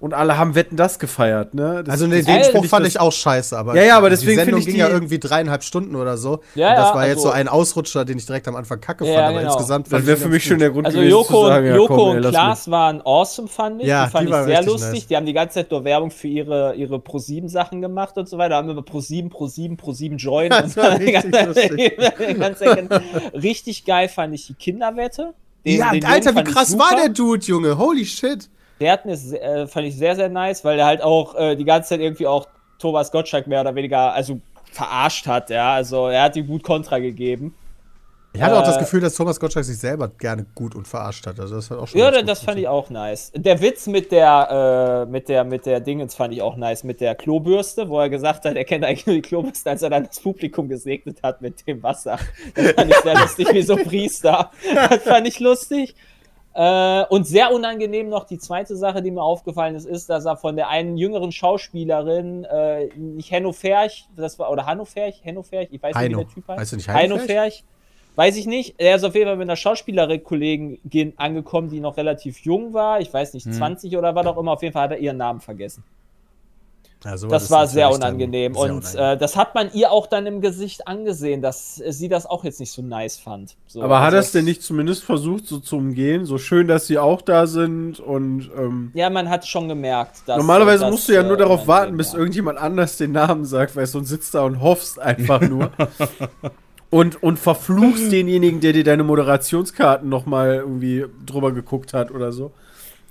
Und alle haben Wetten das gefeiert, ne? Das, Also nee, den Spruch fand ich auch scheiße, aber Ja, ja, aber die deswegen Sendung find ich ging die- ja irgendwie dreieinhalb Stunden oder so. Ja, und das ja, war jetzt also- so ein Ausrutscher, den ich direkt am Anfang kacke Ja, fand, aber genau. insgesamt Das wäre für mich schon der Grund Also gewesen Joko, zu sagen, ja, Joko komm, ey, und Klaas waren awesome, fand ich. Ja, die fand die ich waren sehr lustig. nice. Die haben die ganze Zeit nur Werbung für ihre, ihre Pro7-Sachen gemacht und so weiter. Haben immer Pro7, Pro7, Pro7 Join. Das und war die richtig lustig. die richtig geil fand ich die Kinderwette. Den- Ja, den Alter, wie krass war der Dude, Junge? Holy shit. Der hat mir, se- äh, fand ich sehr, sehr nice, weil der halt auch äh, die ganze Zeit irgendwie auch Thomas Gottschalk mehr oder weniger, also verarscht hat, ja. Also er hat ihm gut Kontra gegeben. Ich hatte auch das Äh, Gefühl, dass Thomas Gottschalk sich selber gerne gut und verarscht hat. Also das hat auch schon Ja, das, fand ich auch nice. Der Witz mit der, äh, mit der, mit der Dingens fand ich auch nice, mit der Klobürste, wo er gesagt hat, er kennt eigentlich nur die Klobürste, als er dann das Publikum gesegnet hat mit dem Wasser. Das fand ich sehr lustig, wie so Priester. Das fand ich lustig. Äh, und sehr unangenehm noch die zweite Sache, die mir aufgefallen ist, ist, dass er von der einen jüngeren Schauspielerin, äh, nicht Henno Ferch, das war, oder Hanno Ferch, Henno Ferch, ich weiß nicht, Heino. wie der Typ heißt. Heißt du nicht Heino Heino Ferch? Weiß ich nicht. Er ist auf jeden Fall mit einer Schauspielerin-Kollegin angekommen, die noch relativ jung war. Ich weiß nicht, 20 oder was auch immer. Auf jeden Fall hat er ihren Namen vergessen. Ja, Das war sehr unangenehm. sehr Und unangenehm. Äh, das hat man ihr auch dann im Gesicht angesehen, dass sie das auch jetzt nicht so nice fand. So, Aber hat also er es denn nicht zumindest versucht, so zu umgehen? So schön, dass sie auch da sind und ähm, Ja, man hat schon gemerkt, dass. Normalerweise dass, musst du ja nur äh, darauf warten, bis war. irgendjemand anders den Namen sagt, weil sonst sitzt da und hoffst einfach nur. und, und verfluchst denjenigen, der dir deine Moderationskarten nochmal irgendwie drüber geguckt hat oder so.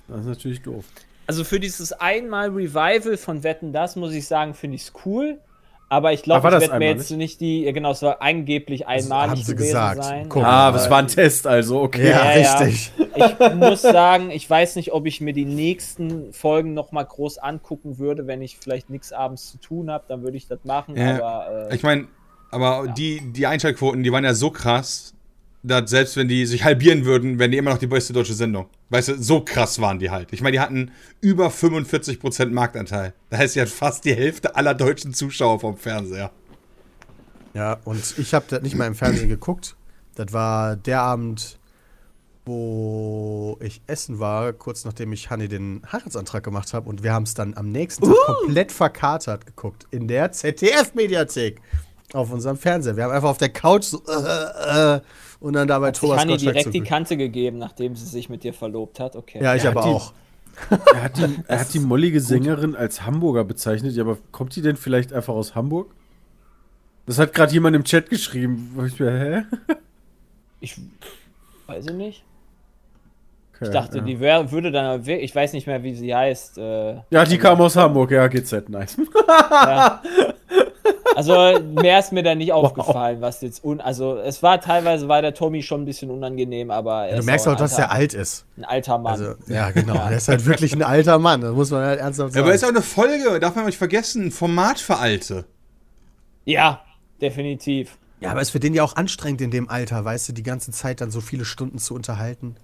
Das ist natürlich doof. Also für dieses einmal Revival von Wetten, das muss ich sagen, finde ich es cool. Aber ich Ah, glaube, war ich das werde mir jetzt nicht die, ja, genau, es war angeblich einmalig haben sie gewesen gesagt. sein. Guck. Ah, aber- es war ein Test, also, okay. Ja, Ja, ja. richtig. Ich muss sagen, ich weiß nicht, ob ich mir die nächsten Folgen noch mal groß angucken würde, wenn ich vielleicht nichts abends zu tun habe, dann würde ich das machen. Ja, aber äh, Ich meine, Aber die, die Einschaltquoten, die waren ja so krass, dass selbst wenn die sich halbieren würden, wären die immer noch die beste deutsche Sendung. Weißt du, so krass waren die halt. Ich meine, die hatten über 45% Marktanteil. Das heißt, die hat fast die Hälfte aller deutschen Zuschauer vom Fernseher. Ja, und ich habe das nicht mal im Fernsehen geguckt. Das war der Abend, wo ich essen war, kurz nachdem ich Hanni den Heiratsantrag gemacht habe. Und wir haben es dann am nächsten Tag komplett verkatert geguckt. In der ZDF-Mediathek. Auf unserem Fernseher. Wir haben einfach auf der Couch so äh, äh, und dann dabei Hat Thomas Hanni Gottschalk direkt die zugeguckt. Kante gegeben, nachdem sie sich mit dir verlobt hat. Okay. Ja, ich Ja, aber die- auch. Er hat die, er hat die mollige Sängerin als Hamburger bezeichnet, ja, aber kommt die denn vielleicht einfach aus Hamburg? Das hat gerade jemand im Chat geschrieben. Ich mir, hä? Ich weiß ich nicht. Okay, Ich dachte, ja. die wär, würde dann, ich weiß nicht mehr, wie sie heißt. Äh, Ja, die kam aus Hamburg, ja, GZ, nice. ja. Also mehr ist mir da nicht aufgefallen, was jetzt un, also es war teilweise war der Tommy schon ein bisschen unangenehm, aber er Du ist merkst auch auch, ein dass er alt ist. ein alter Mann. Also, ja, genau. Er ist halt wirklich ein alter Mann. Das muss man halt ernsthaft Ja, sagen. aber ist auch eine Folge, darf man nicht vergessen, ein Format für Alte. ja, definitiv. Ja, aber ist für den ja auch anstrengend in dem Alter, weißt du, die ganze Zeit dann so viele Stunden zu unterhalten.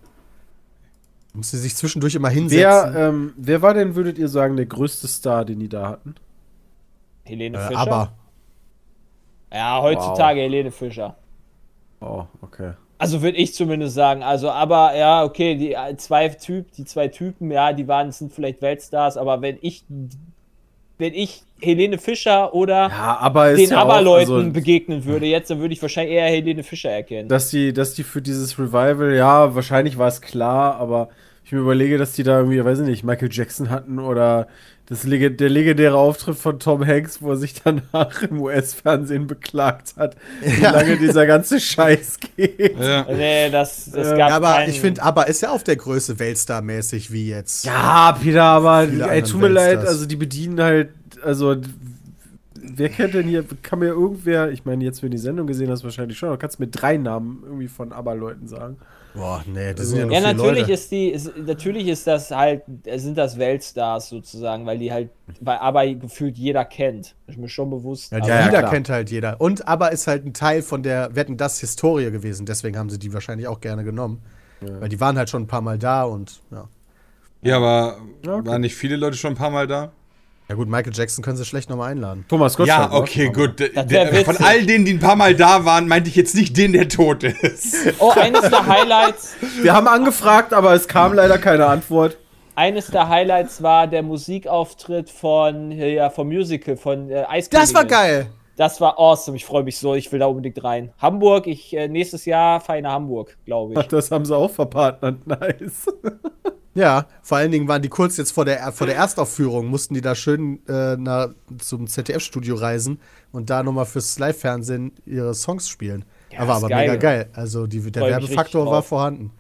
Musste sich zwischendurch immer hinsetzen. Wer, ähm, wer war denn, würdet ihr sagen, der größte Star, den die da hatten? Helene äh, Fischer. aber ja, heutzutage Helene Fischer. Oh, okay. Also würde ich zumindest sagen. Also, aber ja, okay, die äh, zwei Typ, die zwei Typen, ja, die waren sind vielleicht Weltstars, aber wenn ich wenn ich Helene Fischer oder Ja, aber den ja Aberleuten also, begegnen würde jetzt, dann würde ich wahrscheinlich eher Helene Fischer erkennen. dass die, dass die für dieses Revival, ja, wahrscheinlich war es klar, aber ich mir überlege, dass die da irgendwie, weiß ich nicht, Michael Jackson hatten oder das der legendäre Auftritt von Tom Hanks, wo er sich danach im US-Fernsehen beklagt hat, wie Ja. lange dieser ganze Scheiß geht. Ja. nee, das, das Äh, gab aber keinen- ich finde, aber ist ja auf der Größe Weltstar-mäßig wie jetzt. Ja, Peter, aber ey, tut mir leid, also die bedienen halt, also wer kennt denn hier, kann mir irgendwer, ich meine, jetzt wenn du die Sendung gesehen hast, wahrscheinlich schon, aber kannst mir drei Namen irgendwie von ABBA-Leuten sagen. Boah, nee, das sind ja nur Ja, natürlich Leute. ist die, ist, natürlich ist das halt, sind das Weltstars sozusagen, weil die halt, weil aber gefühlt jeder kennt. Ist mir schon bewusst. Ja, die Ja, ja, Lieder klar. kennt halt jeder. Und aber ist halt ein Teil von der Wetten das Historie gewesen. Deswegen haben sie die wahrscheinlich auch gerne genommen. Weil die waren halt schon ein paar Mal da und ja. Ja, aber Ja, okay. waren nicht viele Leute schon ein paar Mal da? Ja gut, Michael Jackson können sie schlecht nochmal einladen. Thomas Gottschalk. ja, ne? okay, gut. Der, von all denen, die ein paar Mal da waren, meinte ich jetzt nicht den, der tot ist. Oh, eines der Highlights, Wir haben angefragt, aber es kam leider keine Antwort. eines der Highlights war der Musikauftritt von, ja, vom Musical, von äh, Eiskönigin. Das war geil! Das war awesome. Ich freue mich so. Ich will da unbedingt rein. Hamburg, ich äh, nächstes Jahr fahre ich nach Hamburg, glaube ich. Das haben sie auch verpartnert, nice. Ja, vor allen Dingen waren die kurz jetzt vor der, vor der Erstaufführung, mussten die da schön äh, nach, zum ZDF-Studio reisen und da nochmal fürs Live-Fernsehen ihre Songs spielen. Ja, aber aber geil. mega geil. Also die, der Freu Werbefaktor war vorhanden.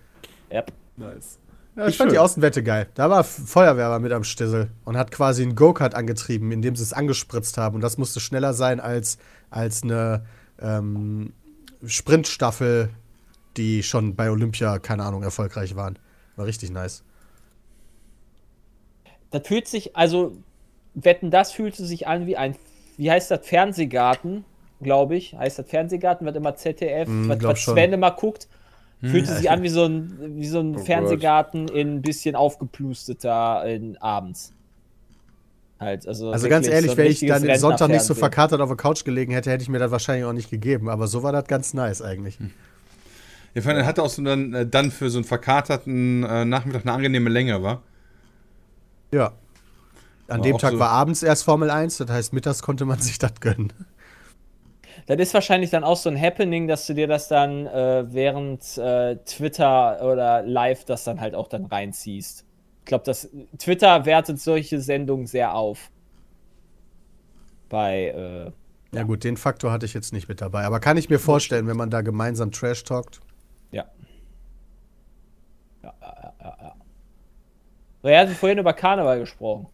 Yep. nice. Ja, ich fand die Außenwette geil. Da war F- Feuerwehr mit am Stissel und hat quasi einen Go-Kart angetrieben, indem sie es angespritzt haben. Und das musste schneller sein als, als eine ähm, Sprintstaffel, die schon bei Olympia, keine Ahnung, erfolgreich waren. War richtig nice. Das fühlt sich, also, wetten, das fühlte sich an wie ein, wie heißt das, Fernsehgarten, glaube ich. Heißt das Fernsehgarten, was immer ZDF, Mm, was, was. Sven immer guckt. Fühlte sich an wie so ein, wie so ein Gott. Fernsehgarten in ein bisschen aufgeplusteter in abends. Halt, also, Also ganz ehrlich, so wenn ich dann richtiges Sonntag nicht so verkatert auf der Couch gelegen hätte, hätte ich mir das wahrscheinlich auch nicht gegeben. Aber so war das ganz nice eigentlich. Ich fand, er hatte auch so dann, äh, dann für so einen verkaterten äh, Nachmittag eine angenehme Länge, war. Ja. An War dem Tag so- war abends erst Formel 1, das heißt, mittags konnte man sich das gönnen. Das ist wahrscheinlich dann auch so ein Happening, dass du dir das dann äh, während äh, Twitter oder live das dann halt auch dann reinziehst. Ich glaube, das Twitter wertet solche Sendungen sehr auf. Bei äh, Ja gut, den Faktor hatte ich jetzt nicht mit dabei. Aber kann ich mir vorstellen, wenn man da gemeinsam Trash talkt. ja, ja. So, er hat vorhin über Karneval gesprochen.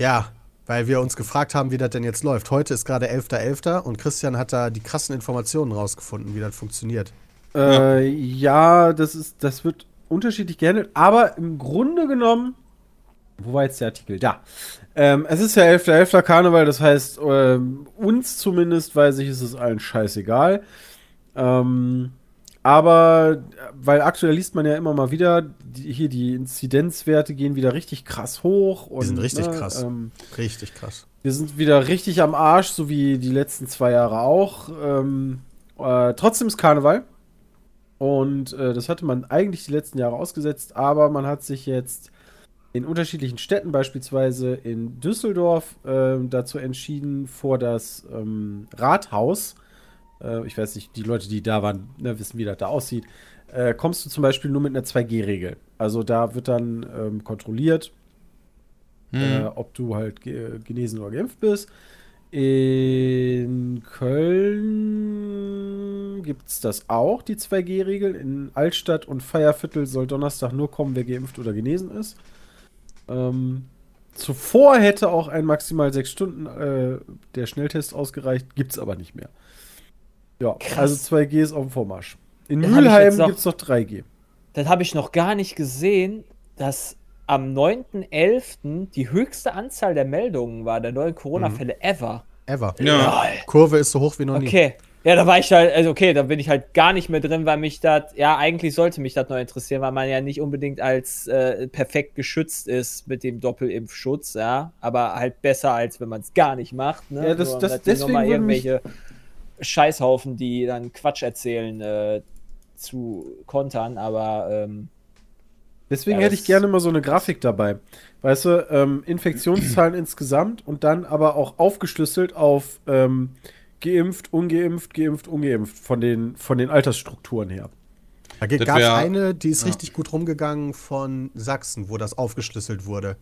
Ja, weil wir uns gefragt haben, wie das denn jetzt läuft. Heute ist gerade 11.11. und Christian hat da die krassen Informationen rausgefunden, wie das funktioniert. Äh, ja, das ist, das wird unterschiedlich gehandelt, aber im Grunde genommen Wo war jetzt der Artikel? Da. Ähm, es ist ja 11.11. .11. Karneval, das heißt, ähm, uns zumindest, weiß ich, ist es allen scheißegal. Ähm, aber, weil aktuell liest man ja immer mal wieder, die, hier die Inzidenzwerte gehen wieder richtig krass hoch. Und, Die sind richtig ne, krass. Ähm, Richtig krass. wir sind wieder richtig am Arsch, so wie die letzten zwei Jahre auch. Ähm, äh, trotzdem ist Karneval. Und äh, das hatte man eigentlich die letzten Jahre ausgesetzt, aber man hat sich jetzt in unterschiedlichen Städten, beispielsweise in Düsseldorf, äh, dazu entschieden, vor das ähm, Rathaus, äh, ich weiß nicht, die Leute, die da waren, ne, wissen, wie das da aussieht, äh, kommst du zum Beispiel nur mit einer 2G-Regel. Also da wird dann ähm, kontrolliert, äh, ob du halt ge genesen oder geimpft bist. In Köln gibt es das auch, die 2G-Regel. In Altstadt und Feierviertel soll Donnerstag nur kommen, wer geimpft oder genesen ist. Ähm, zuvor hätte auch ein maximal sechs Stunden äh, der Schnelltest ausgereicht, gibt es aber nicht mehr. Ja, Krass. also 2G ist auf dem Vormarsch. In Das Mülheim gibt es noch 3G. Das habe ich noch gar nicht gesehen, dass am 9.11. die höchste Anzahl der Meldungen war, der neuen Corona-Fälle ever. Ever. Ja. Kurve ist so hoch wie noch nie. Okay. Ja, da war ich halt, also okay, da bin ich halt gar nicht mehr drin, weil mich das, ja, eigentlich sollte mich das noch interessieren, weil man ja nicht unbedingt als äh, perfekt geschützt ist mit dem Doppelimpfschutz, ja, aber halt besser, als wenn man es gar nicht macht, ne? Ja, das- Nur, das- deswegen nochmal würde mich- irgendwelche Scheißhaufen, die dann Quatsch erzählen, äh, zu kontern, aber ähm, Deswegen Ja, hätte ich gerne mal so eine Grafik dabei. Weißt du, ähm, Infektionszahlen insgesamt und dann aber auch aufgeschlüsselt auf ähm, geimpft, ungeimpft, geimpft, ungeimpft von den, von den Altersstrukturen her. Da gab es eine, die ist ja. richtig gut rumgegangen von Sachsen, wo das aufgeschlüsselt wurde.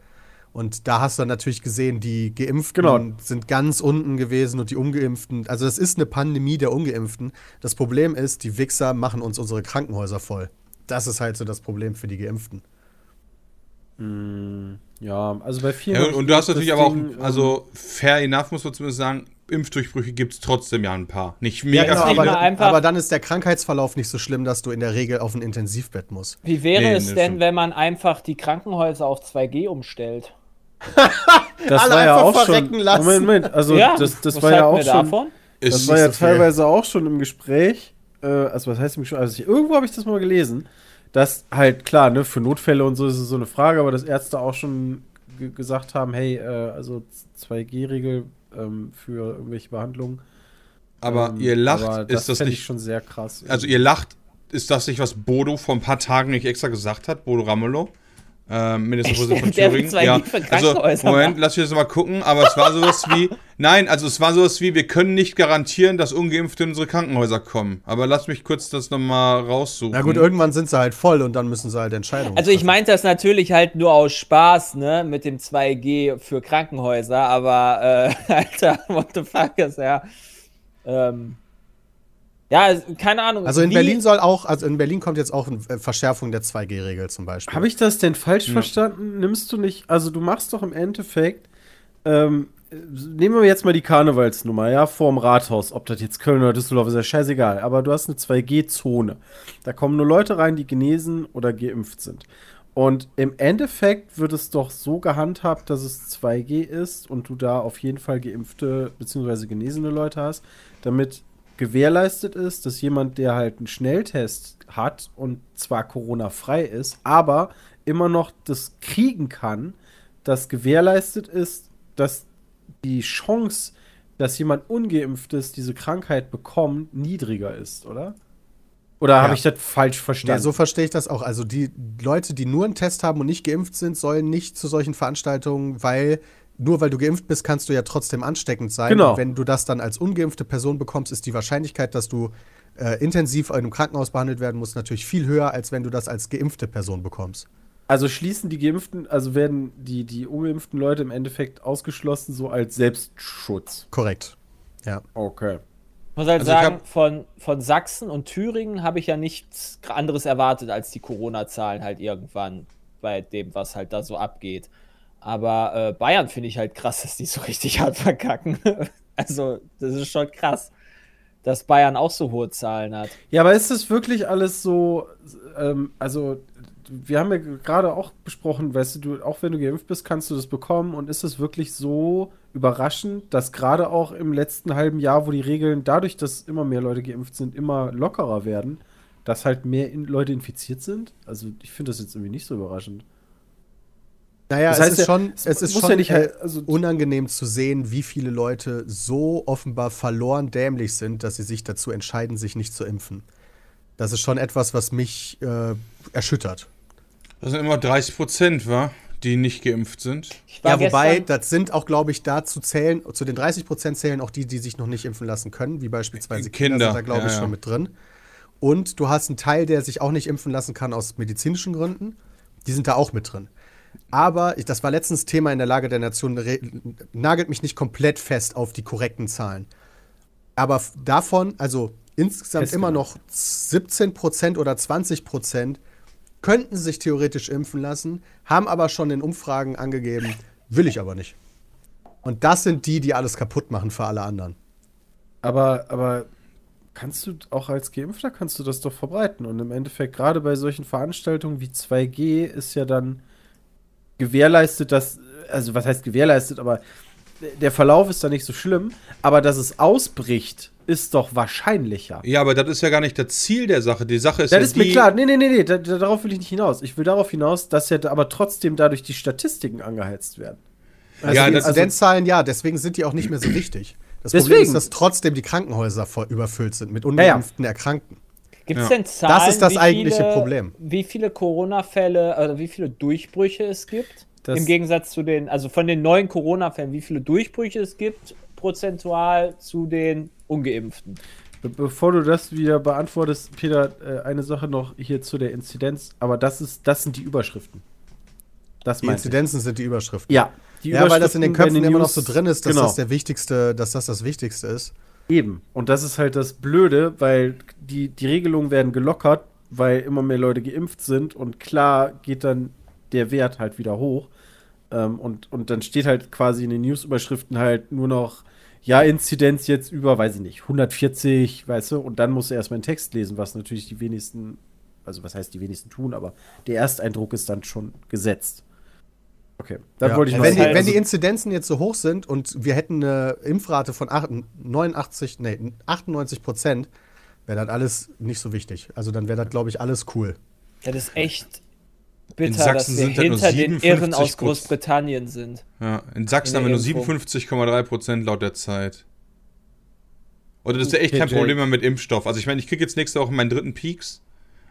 Und da hast du dann natürlich gesehen, die Geimpften Genau. sind ganz unten gewesen und die Ungeimpften. Also, das ist eine Pandemie der Ungeimpften. Das Problem ist, die Wichser machen uns unsere Krankenhäuser voll. Das ist halt so das Problem für die Geimpften. Ja, also bei vielen. Ja, ich und du hast natürlich aber auch, ähm, also fair enough muss man zumindest sagen, Impfdurchbrüche gibt es trotzdem ja ein paar. Nicht mega genau, viele. aber- aber, dann ist der Krankheitsverlauf nicht so schlimm, dass du in der Regel auf ein Intensivbett musst. wie wäre Nee, es denn, wenn man einfach die Krankenhäuser auf 2G umstellt? das alle war ja einfach auch schon. verrecken lassen. Moment, Moment, also ja, das, das war ja auch schon. davon? Ist Das war ja so teilweise auch schon im Gespräch. Äh, also was heißt im Gespräch? Also ich, irgendwo habe ich das mal gelesen, dass halt klar, ne, für Notfälle und so ist es so eine Frage, aber dass Ärzte auch schon ge- gesagt haben, hey, äh, also 2G-Regel ähm, für irgendwelche Behandlungen. aber Ähm, ihr lacht, aber ist das nicht. ich schon sehr krass. Also ihr lacht, ist das nicht, was Bodo vor ein paar Tagen nicht extra gesagt hat, Bodo Ramelow? Ähm, Ministerpräsident von Thüringen. 2G Ja, also, Moment, lass mich das mal gucken, aber es war sowas wie, nein, also es war sowas wie, wir können nicht garantieren, dass Ungeimpfte in unsere Krankenhäuser kommen. Aber lass mich kurz das nochmal raussuchen. Na gut, irgendwann sind sie halt voll und dann müssen sie halt Entscheidungen Also ich meinte das natürlich halt nur aus Spaß, ne, mit dem 2G für Krankenhäuser, aber äh, Alter, what the fuck ist ja. Ähm, ja, keine Ahnung. Also in wie- Berlin soll auch, also in Berlin kommt jetzt auch eine äh, Verschärfung der 2G-Regel zum Beispiel. Habe ich das denn falsch verstanden? Nimmst du nicht, also du machst doch im Endeffekt, ähm, äh, nehmen wir jetzt mal die Karnevalsnummer, ja, vorm Rathaus, ob das jetzt Köln oder Düsseldorf ist, ja scheißegal, aber du hast eine 2G-Zone. Da kommen nur Leute rein, die genesen oder geimpft sind. Und im Endeffekt wird es doch so gehandhabt, dass es 2G ist und du da auf jeden Fall geimpfte bzw. genesene Leute hast, damit gewährleistet ist, dass jemand, der halt einen Schnelltest hat und zwar Corona-frei ist, aber immer noch das kriegen kann, dass gewährleistet ist, dass die Chance, dass jemand ungeimpftes diese Krankheit bekommt, niedriger ist, oder? Oder habe Ja. ich das falsch Ja, verstanden? so verstehe ich das auch. Also die Leute, die nur einen Test haben und nicht geimpft sind, sollen nicht zu solchen Veranstaltungen, weil nur weil du geimpft bist, kannst du ja trotzdem ansteckend sein. Genau. Und wenn du das dann als ungeimpfte Person bekommst, ist die Wahrscheinlichkeit, dass du äh, intensiv in einem Krankenhaus behandelt werden musst, natürlich viel höher, als wenn du das als geimpfte Person bekommst. Also schließen die Geimpften, also werden die, die ungeimpften Leute im Endeffekt ausgeschlossen, so als Selbstschutz. Korrekt. Ja. Okay. Ich muss halt Also sagen, von, von Sachsen und Thüringen habe ich ja nichts anderes erwartet als die Corona-Zahlen halt irgendwann bei dem, was halt da so abgeht. Aber äh, Bayern finde ich halt krass, dass die so richtig hart verkacken. also, das ist schon krass, dass Bayern auch so hohe Zahlen hat. Ja, aber ist das wirklich alles so, ähm, also wir haben ja gerade auch besprochen, weißt du, du, auch wenn du geimpft bist, kannst du das bekommen. Und ist es wirklich so überraschend, dass gerade auch im letzten halben Jahr, wo die Regeln dadurch, dass immer mehr Leute geimpft sind, immer lockerer werden, dass halt mehr in Leute infiziert sind? Also ich finde das jetzt irgendwie nicht so überraschend. Naja, Das es heißt ist ja, schon, es es ist schon ja nicht äh, halt- also- unangenehm zu sehen, wie viele Leute so offenbar verloren dämlich sind, dass sie sich dazu entscheiden, sich nicht zu impfen. Das ist schon etwas, was mich äh, erschüttert. Das sind immer 30 Prozent, wa? Die nicht geimpft sind. Ja, wobei, das sind auch, glaube ich, dazu zählen, zu den 30 Prozent zählen auch die, die sich noch nicht impfen lassen können, wie beispielsweise Kinder, Kinder, sind da, glaube ja, ich, ja. schon mit drin. Und du hast einen Teil, der sich auch nicht impfen lassen kann aus medizinischen Gründen. Die sind da auch mit drin. Aber, ich, das war letztens Thema in der Lage der Nation, re- nagelt mich nicht komplett fest auf die korrekten Zahlen. Aber davon, also insgesamt immer noch 17 Prozent oder 20 Prozent könnten sich theoretisch impfen lassen, haben aber schon in Umfragen angegeben, will ich aber nicht. Und das sind die, die alles kaputt machen für alle anderen. Aber, aber kannst du auch als Geimpfter kannst du das doch verbreiten. Und im Endeffekt, gerade bei solchen Veranstaltungen wie 2G, ist ja dann gewährleistet, dass, also was heißt gewährleistet, aber der Verlauf ist da nicht so schlimm. Aber dass es ausbricht, ist doch wahrscheinlicher. Ja, aber das ist ja gar nicht das Ziel der Sache. Die Sache ist Das ja ist mir klar. Nee, nee, nee, nee, da, da, darauf will ich nicht hinaus. Ich will darauf hinaus, dass ja aber trotzdem dadurch die Statistiken angeheizt werden. Also Ja, die das- Inzidenzzahlen, ja, deswegen sind die auch nicht mehr so wichtig. Das Deswegen. Problem ist, dass trotzdem die Krankenhäuser voll überfüllt sind mit ja. ungeimpften Erkrankten. Gibt es Ja. denn Zahlen? Das ist das wie eigentliche viele, Problem. Wie viele Corona-Fälle, oder wie viele Durchbrüche es gibt? Das- Im Gegensatz zu den, also von den neuen Corona-Fällen, wie viele Durchbrüche es gibt, prozentual zu den Ungeimpften? Be bevor du das wieder beantwortest, Peter, äh, eine Sache noch hier zu der Inzidenz. Aber das ist, das sind die Überschriften. Das Die meinte ich. Inzidenzen sind die Überschriften. Ja, die Ja, weil das in den Köpfen bei immer noch News- so drin ist, dass genau, das der wichtigste, dass das das Wichtigste ist. Eben. Und das ist halt das Blöde, weil die, die Regelungen werden gelockert, weil immer mehr Leute geimpft sind und klar geht dann der Wert halt wieder hoch. Ähm, und, und dann steht halt quasi in den News-Überschriften halt nur noch, ja, Inzidenz jetzt über, weiß ich nicht, 140, weißt du, und dann musst du erstmal einen Text lesen, was natürlich die wenigsten, also was heißt die wenigsten tun, aber der Ersteindruck ist dann schon gesetzt. Okay, dann Ja. wollte ich noch wenn, die, sagen, wenn die also- Inzidenzen jetzt so hoch sind und wir hätten eine Impfrate von acht- 89, nee, 98 Prozent, wäre das alles nicht so wichtig. Also dann wäre das, glaube ich, alles cool. Ja, das ist echt bitter, Sachsen dass wir sind da nur hinter den 57 Irren aus. Großbritannien sind. Ja, in Sachsen In haben wir nur Impfung. 57,3 Prozent laut der Zeit. Oder das ist ja echt kein Problem mehr mit Impfstoff. Also ich meine, ich kriege jetzt nächste Woche meinen dritten Peaks.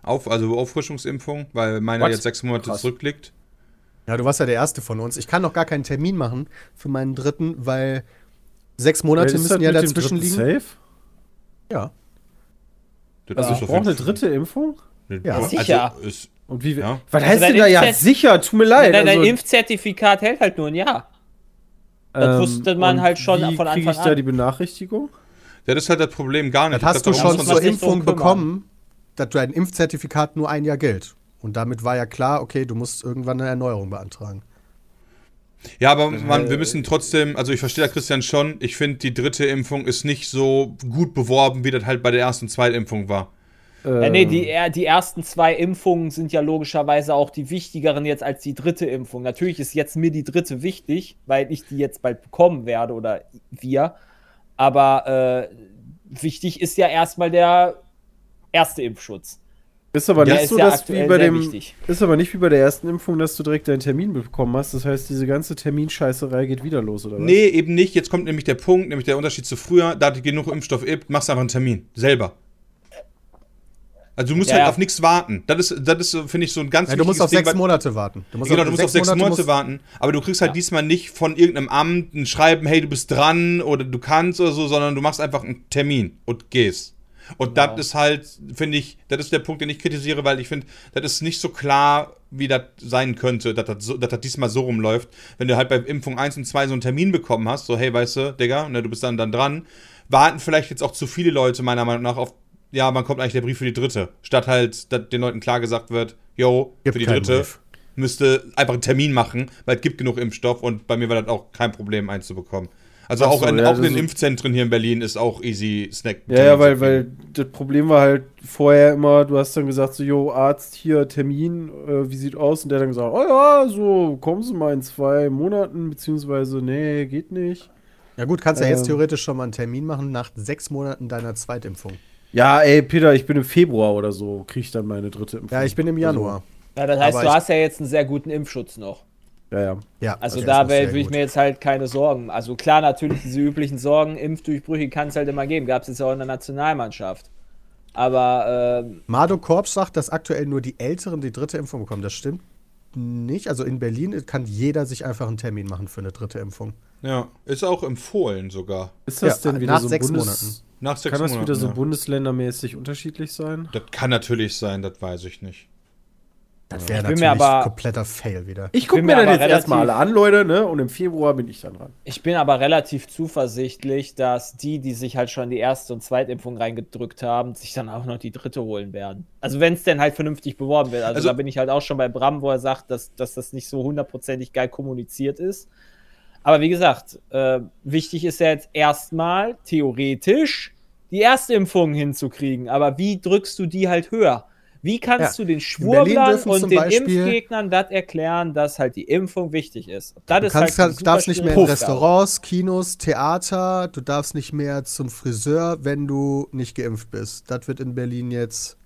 Auf, also Auffrischungsimpfung, weil meiner What? jetzt sechs Monate Krass. zurückliegt. Ja, du warst ja der Erste von uns. Ich kann noch gar keinen Termin machen für meinen dritten, weil sechs Monate Ist das müssen ja mit dem dazwischen liegen. Safe? Ja. Das Also ist ich brauche eine dritte Impfung? Ja. also Sicher. ist, Und wie Ja. Was Also heißt denn da ja sicher? Tut mir leid. Dein, dein also, Impfzertifikat hält halt nur ein Jahr. das wusste man halt schon wie von Anfang ich da an. die Benachrichtigung? ja, das ist halt das Problem gar nicht. Das hast du Ich glaub, schon zur Impfung bekommen, dass dein Impfzertifikat nur ein Jahr gilt. Und damit war ja klar, okay, du musst irgendwann eine Erneuerung beantragen. Ja, aber man, wir müssen trotzdem, also ich verstehe da Christian schon, ich finde, die dritte Impfung ist nicht so gut beworben, wie das halt bei der ersten und zweiten Impfung war. Ja, nee, Ähm, die, er- die ersten zwei Impfungen sind ja logischerweise auch die wichtigeren jetzt als die dritte Impfung. Natürlich ist jetzt mir die dritte wichtig, weil ich die jetzt bald bekommen werde oder wir. Aber äh, wichtig ist ja erstmal der erste Impfschutz. Ist aber Der nicht ist so, ja dass wie bei dem. wichtig. Ist aber nicht wie bei der ersten Impfung, dass du direkt deinen Termin bekommen hast. Das heißt, diese ganze Terminscheißerei geht wieder los, oder was? Nee, eben nicht. Jetzt kommt nämlich der Punkt, nämlich der Unterschied zu früher. Da du genug Impfstoff gibt, machst du einfach einen Termin. Selber. Also du musst Ja, halt ja. auf nichts warten. Das ist, das ist so, finde ich, so ein ganz Ja, du musst auf Ding, sechs Monate warten. Du musst Genau, du musst auf sechs Monate, musst- warten, aber du kriegst halt Ja. diesmal nicht von irgendeinem Amt ein Schreiben, hey, du bist dran oder du kannst oder so, sondern du machst einfach einen Termin und gehst. Und Genau. das ist halt, finde ich, das ist der Punkt, den ich kritisiere, weil ich finde, das ist nicht so klar, wie das sein könnte, dass das, so, dass das diesmal so rumläuft. Wenn du halt bei Impfung 1 und 2 so einen Termin bekommen hast, so, hey, weißt du, Digga, ne, du bist dann, dann dran, warten vielleicht jetzt auch zu viele Leute, meiner Meinung nach, auf, ja, wann kommt eigentlich der Brief für die dritte? Statt halt, dass den Leuten klar gesagt wird, yo, Gibt für die dritte Brief. müsste einfach einen Termin machen, weil es gibt genug Impfstoff und bei mir war das auch kein Problem einzubekommen. Also Ach auch, so, in, ja, auch in den Impfzentren hier in Berlin ist auch easy Snack. Ja, ja, weil, weil das Problem war halt vorher immer, du hast dann gesagt, so, jo, Arzt, hier, Termin, äh, wie sieht aus? Und der hat dann gesagt, oh ja, so, kommen Sie mal in zwei Monaten, beziehungsweise, nee, geht nicht. Ja gut, kannst ja jetzt Ähm. theoretisch schon mal einen Termin machen nach sechs Monaten deiner Zweitimpfung. Ja, ey, Peter, ich bin im Februar oder so, krieg ich dann meine dritte Impfung. Ja, ich bin im Januar. Ja, das heißt, Aber du hast ja jetzt einen sehr guten Impfschutz noch. Ja, ja. Ja, Also okay, da will ich mir jetzt halt keine Sorgen. Also klar, natürlich diese üblichen Sorgen, Impfdurchbrüche kann es halt immer geben. Gab es jetzt ja auch in der Nationalmannschaft. Aber ähm, Mado Korps sagt, dass aktuell nur die Älteren die dritte Impfung bekommen. Das stimmt nicht. Also in Berlin kann jeder sich einfach einen Termin machen für eine dritte Impfung. Ja, ist auch empfohlen sogar. Ist das Ja, denn wieder nach so sechs Bundes Monaten. Nach sechs Kann das Monaten, wieder so ja. bundesländermäßig unterschiedlich sein? Das kann natürlich sein, das weiß ich nicht. Das wäre Ich bin natürlich mir aber- kompletter Fail wieder. Ich guck gucke mir mir das jetzt erstmal alle relativ- an, Leute, ne? Und im Februar bin ich dann dran. ich bin aber relativ zuversichtlich, dass die, die sich halt schon die erste und zweite Impfung reingedrückt haben, sich dann auch noch die dritte holen werden. Also wenn es denn halt vernünftig beworben wird. Also, Also- da bin ich halt auch schon bei Bram, wo er sagt, dass, dass das nicht so hundertprozentig geil kommuniziert ist. Aber wie gesagt, äh, wichtig ist ja jetzt erstmal theoretisch die erste Impfung hinzukriegen. Aber wie drückst du die halt höher? Wie kannst Ja. du den Schwurblern und den Beispiel- Impfgegnern das erklären, dass halt die Impfung wichtig ist? Das Du ist kannst, halt halt, darfst nicht mehr in Restaurants, Kinos, Theater, du darfst nicht mehr zum Friseur, wenn du nicht geimpft bist. Das wird in Berlin jetzt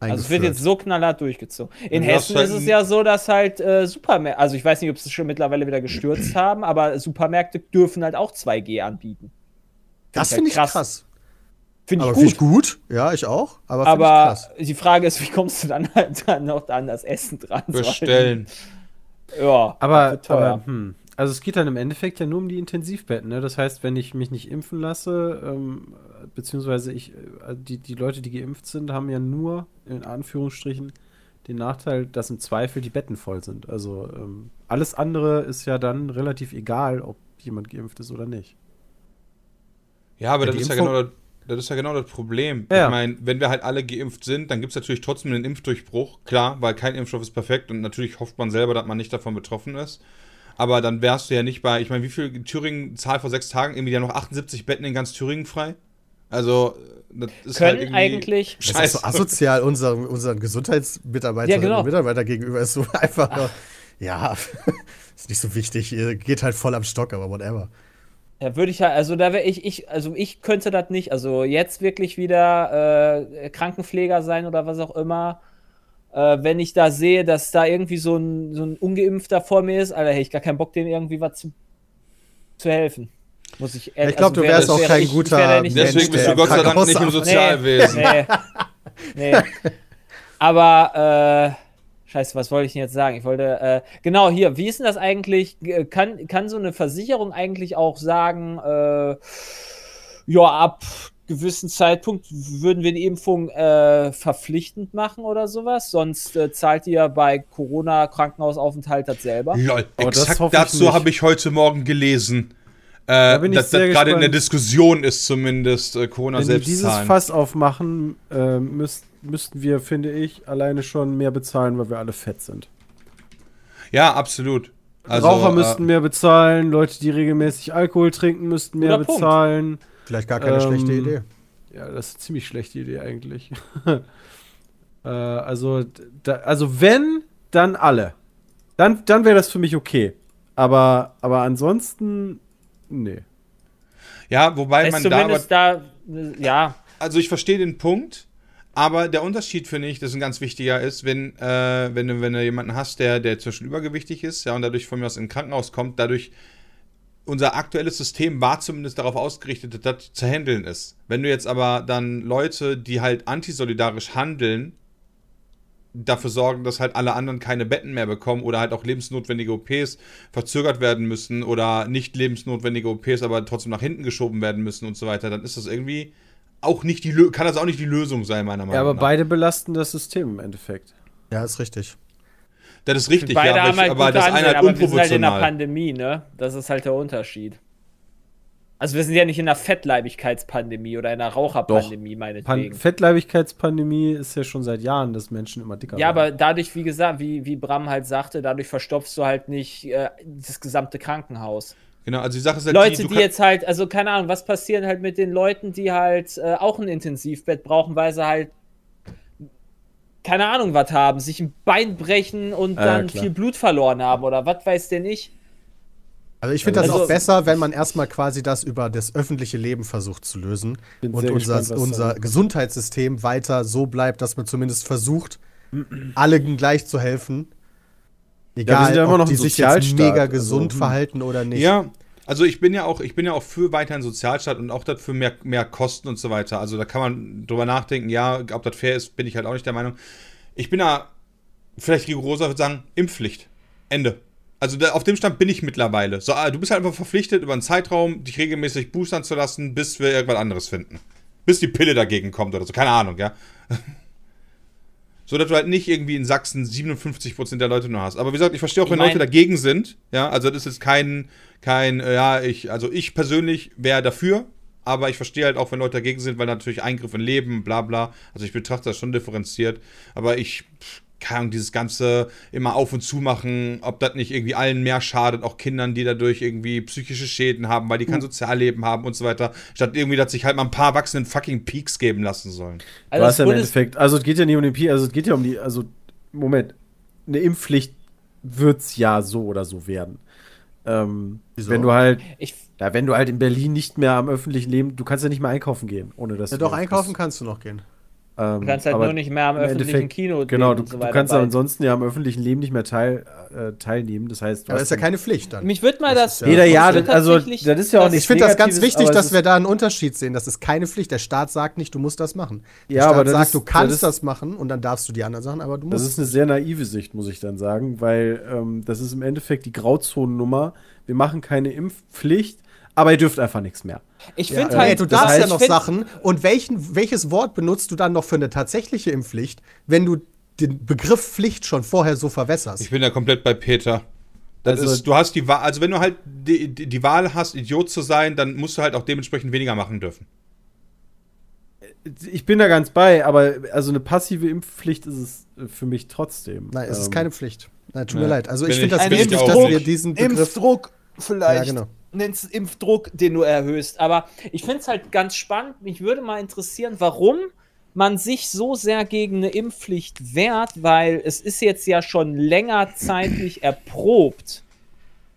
Also es wird jetzt so knallhart durchgezogen. In darfst Hessen halt ist es ja so, dass halt äh, Supermärkte, also ich weiß nicht, ob sie es schon mittlerweile wieder gestürzt haben, aber Supermärkte dürfen halt auch 2G anbieten. Das halt finde ich krass. Finde ich Aber gut. finde ich gut. Ja, ich auch. Aber, ich aber krass. die Frage ist, wie kommst du dann halt dann noch an das Essen dran? Bestellen. Ja, Aber, aber hm. also es geht dann im Endeffekt ja nur um die Intensivbetten. Ne? Das heißt, wenn ich mich nicht impfen lasse, ähm, beziehungsweise ich, äh, die, die Leute, die geimpft sind, haben ja nur in Anführungsstrichen den Nachteil, dass im Zweifel die Betten voll sind. Also ähm, alles andere ist ja dann relativ egal, ob jemand geimpft ist oder nicht. Ja, aber Ja, das, ist ja genau das, ist ja genau das Problem. Ja. Ich meine, wenn wir halt alle geimpft sind, dann gibt es natürlich trotzdem einen Impfdurchbruch. Klar, weil kein Impfstoff ist perfekt und natürlich hofft man selber, dass man nicht davon betroffen ist. Aber dann wärst du ja nicht bei, ich meine, wie viel in Thüringen, Zahl vor sechs Tagen, irgendwie ja noch 78 Betten in ganz Thüringen frei? Also, das ist Können halt irgendwie eigentlich- Das ist Scheiße. so asozial unseren, unseren Gesundheitsmitarbeiterinnen Ja, genau. und Mitarbeitern gegenüber. Ist so einfach nur, ja, ist nicht so wichtig. Ihr Geht halt voll am Stock, aber whatever. Ja, würde ich ja, also da wäre ich, ich, also ich könnte das nicht. Also jetzt wirklich wieder äh, Krankenpfleger sein oder was auch immer. Äh, wenn ich da sehe, dass da irgendwie so ein, so ein Ungeimpfter vor mir ist, Alter, hätte ich gar keinen Bock, dem irgendwie was zu, zu helfen. Muss ich Ja, ich glaub, du wärst auch kein guter wär da nicht der Deswegen bist du Gott sei Dank nicht im Sozialwesen. Nee, nee. Aber, äh, scheiße, was wollte ich denn jetzt sagen? Ich wollte, äh, genau, hier, wie ist denn das eigentlich? Äh, Kann, kann so eine Versicherung eigentlich auch sagen, äh, ja, ab gewissen Zeitpunkt würden wir die Impfung äh, verpflichtend machen oder sowas? Sonst äh, zahlt ihr bei Corona-Krankenhausaufenthalt das selber? Lol, Oh, das exakt dazu habe ich heute Morgen gelesen. Äh, ich dass das gerade in der. Diskussion ist zumindest äh, Corona Wenn die selbst dieses zahlen. Fass aufmachen, äh, müsst, müssten wir, finde ich, alleine schon mehr bezahlen, weil wir alle fett sind. Ja, absolut. Also, Raucher äh, müssten mehr bezahlen, Leute, die regelmäßig Alkohol trinken, müssten mehr Guter Punkt. bezahlen. Vielleicht gar keine Ähm, schlechte Idee. Ja, das ist eine ziemlich schlechte Idee eigentlich. äh, also, da, also wenn, dann alle. Dann, dann wäre das für mich okay. Aber, aber ansonsten, nee. Ja, wobei man da, aber, da, ja, also ich verstehe den Punkt, aber der Unterschied finde ich, das ein ganz wichtiger ist, wenn, äh, wenn, du, wenn du jemanden hast, der, der zwischen übergewichtig ist, ja, und dadurch von mir aus in Krankenhaus kommt, dadurch unser aktuelles System war zumindest darauf ausgerichtet, dass das zu handeln ist. Wenn du jetzt aber dann Leute, die halt antisolidarisch handeln, dafür sorgen, dass halt alle anderen keine Betten mehr bekommen oder halt auch lebensnotwendige OPs verzögert werden müssen oder nicht lebensnotwendige OPs aber trotzdem nach hinten geschoben werden müssen und so weiter, dann ist das irgendwie auch nicht die kann das auch nicht die Lösung sein, meiner Meinung Ja, aber nach. beide belasten das System im Endeffekt. Ja, ist richtig. Das ist richtig, beide ja, aber, haben ich, halt aber gute das eine Ansätze, halt aber wir sind halt in der. Pandemie, ne? Das ist halt der Unterschied. Also wir sind ja nicht in einer Fettleibigkeitspandemie oder in einer Raucherpandemie, Pan meinetwegen. Fettleibigkeitspandemie ist ja schon seit Jahren, dass Menschen immer dicker Ja, werden. aber dadurch, wie gesagt, wie, wie Bram halt sagte, dadurch verstopfst du halt nicht äh, das gesamte Krankenhaus. Genau, also die Sache ist halt Leute, die kann- jetzt halt, also keine Ahnung, was passiert halt mit den Leuten, die halt äh, auch ein Intensivbett brauchen, weil sie halt keine Ahnung was haben, sich ein Bein brechen und Ah, dann klar. viel Blut verloren haben oder was weiß der nicht. Also ich finde das Also- auch besser, wenn man erstmal quasi das über das öffentliche Leben versucht zu lösen und unser, gespannt, unser Gesundheitssystem weiter so bleibt, dass man zumindest versucht, allen gleich zu helfen. Egal, sind ja immer ob noch die sich jetzt Sozialstaat, mega also, gesund hm. verhalten oder nicht. Ja, also ich bin ja auch, ich bin ja auch für weiterhin Sozialstaat und auch dafür mehr, mehr Kosten und so weiter. Also da kann man drüber nachdenken, ja, ob das fair ist, bin ich halt auch nicht der Meinung. Ich bin da vielleicht rigoroser, würde sagen, Impfpflicht. Ende. Also da, auf dem Stand bin ich mittlerweile. So, ah, du bist halt einfach verpflichtet, über einen Zeitraum dich regelmäßig boostern zu lassen, bis wir irgendwas anderes finden. Bis die Pille dagegen kommt oder so. Keine Ahnung, ja. So dass du halt nicht irgendwie in Sachsen 57% der Leute nur hast. Aber wie gesagt, ich verstehe auch, Ich wenn mein- Leute dagegen sind. Ja, also das ist jetzt kein, kein, äh, ja, ich, also ich persönlich wäre dafür, aber ich verstehe halt auch, wenn Leute dagegen sind, weil natürlich Eingriff in Leben, bla bla. Also ich betrachte das schon differenziert. Aber ich, keine Ahnung, dieses ganze immer auf und zu machen, ob das nicht irgendwie allen mehr schadet, auch Kindern, die dadurch irgendwie psychische Schäden haben, weil die kein Sozialleben haben und so weiter. Statt irgendwie, dass sich halt mal ein paar Erwachsenen fucking Peaks geben lassen sollen. Also das was ja im Endeffekt, also es geht ja nicht um den Pi, also es geht ja um die, also Moment, eine Impfpflicht wird's ja so oder so werden. Ähm, Wieso? wenn du halt, ich, ja, wenn du halt in Berlin nicht mehr am öffentlichen Leben, du kannst ja nicht mehr einkaufen gehen, ohne dass Ja, du doch, impfst. einkaufen kannst du noch gehen. Ähm, du kannst halt aber nur nicht mehr am öffentlichen Endeffekt- Kino Genau, du, und so du kannst ja ansonsten ja am öffentlichen Leben nicht mehr teil, äh, teilnehmen. Das heißt, du Aber hast das ist ja keine Pflicht dann. Mich würde mal Das das. Jeder Ja, das, also das ist ja auch das- nicht Ich finde das ganz wichtig, dass wir da einen Unterschied sehen. Das ist keine Pflicht. Der Staat sagt nicht, du musst das machen. Der Ja, Staat aber das sagt, ist- du kannst das das, machen und dann darfst du die anderen Sachen, aber du Das musst. ist eine sehr naive Sicht, muss ich dann sagen, weil ähm, das ist im Endeffekt die Grauzonennummer. Wir machen keine Impfpflicht, aber ihr dürft einfach nichts mehr. Ich ja, finde nee, halt. du das darfst heißt, ja noch Sachen. Und welchen, welches Wort benutzt du dann noch für eine tatsächliche Impfpflicht, wenn du den Begriff Pflicht schon vorher so verwässerst? Ich bin da komplett bei Peter. Das Also- ist, du hast die Wahl, also wenn du halt die, die, die Wahl hast, Idiot zu sein, dann musst du halt auch dementsprechend weniger machen dürfen. Ich bin da ganz bei, aber also eine passive Impfpflicht ist es äh, für mich trotzdem. Nein, es ist Ähm, keine Pflicht. Nein, tut mir nee. leid. Also Bin ich finde das wichtig, dass wir diesen Begriff. Impfdruck vielleicht. Ja, genau. Nennst es Impfdruck, den du erhöhst. Aber ich finde es halt ganz spannend. Mich würde mal interessieren, warum man sich so sehr gegen eine Impfpflicht wehrt, weil es ist jetzt ja schon länger zeitlich erprobt,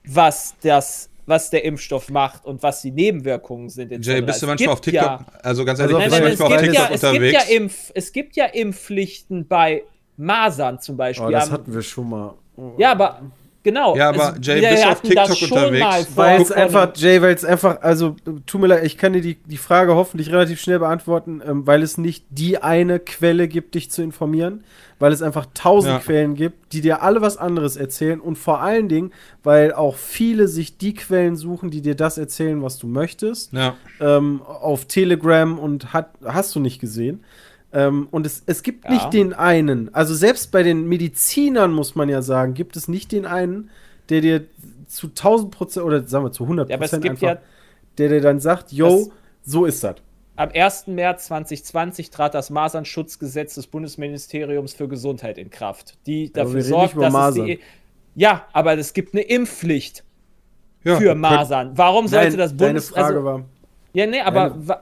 was das, was der Impfstoff macht und was die Nebenwirkungen sind. etc. Jay, bist du manchmal auf TikTok? Ja, also ganz Also ehrlich, nein, bist du manchmal auf gibt, ja, TikTok es, gibt ja unterwegs? Impf, es gibt ja Impfpflichten bei Masern zum Beispiel. Oh, das hatten wir schon mal. Oh. ja, aber genau. Ja, aber Jay, wir bist du auf TikTok unterwegs? Weil es einfach, Jay, weil es einfach, also tut mir leid, ich kann dir die, die Frage hoffentlich relativ schnell beantworten, ähm, weil es nicht die eine Quelle gibt, dich zu informieren, weil es einfach tausend Ja. Quellen gibt, die dir alle was anderes erzählen und vor allen Dingen, weil auch viele sich die Quellen suchen, die dir das erzählen, was du möchtest, Ja. ähm, auf Telegram und hat, hast du nicht gesehen. Ähm, und es, es gibt Ja. nicht den einen, also selbst bei den Medizinern muss man ja sagen, gibt es nicht den einen, der dir zu 1000 Prozent oder sagen wir zu 100 Ja, aber es Prozent einfach, ja der dir dann sagt, yo, so ist das. Am 1. März 2020 trat das Masernschutzgesetz des Bundesministeriums für Gesundheit in Kraft, die dafür sorgt, dass Masern. es die. Ja, aber es gibt eine Impfpflicht ja für Masern. Warum sollte das deine Bundes... Frage also, war, ja, nee, aber...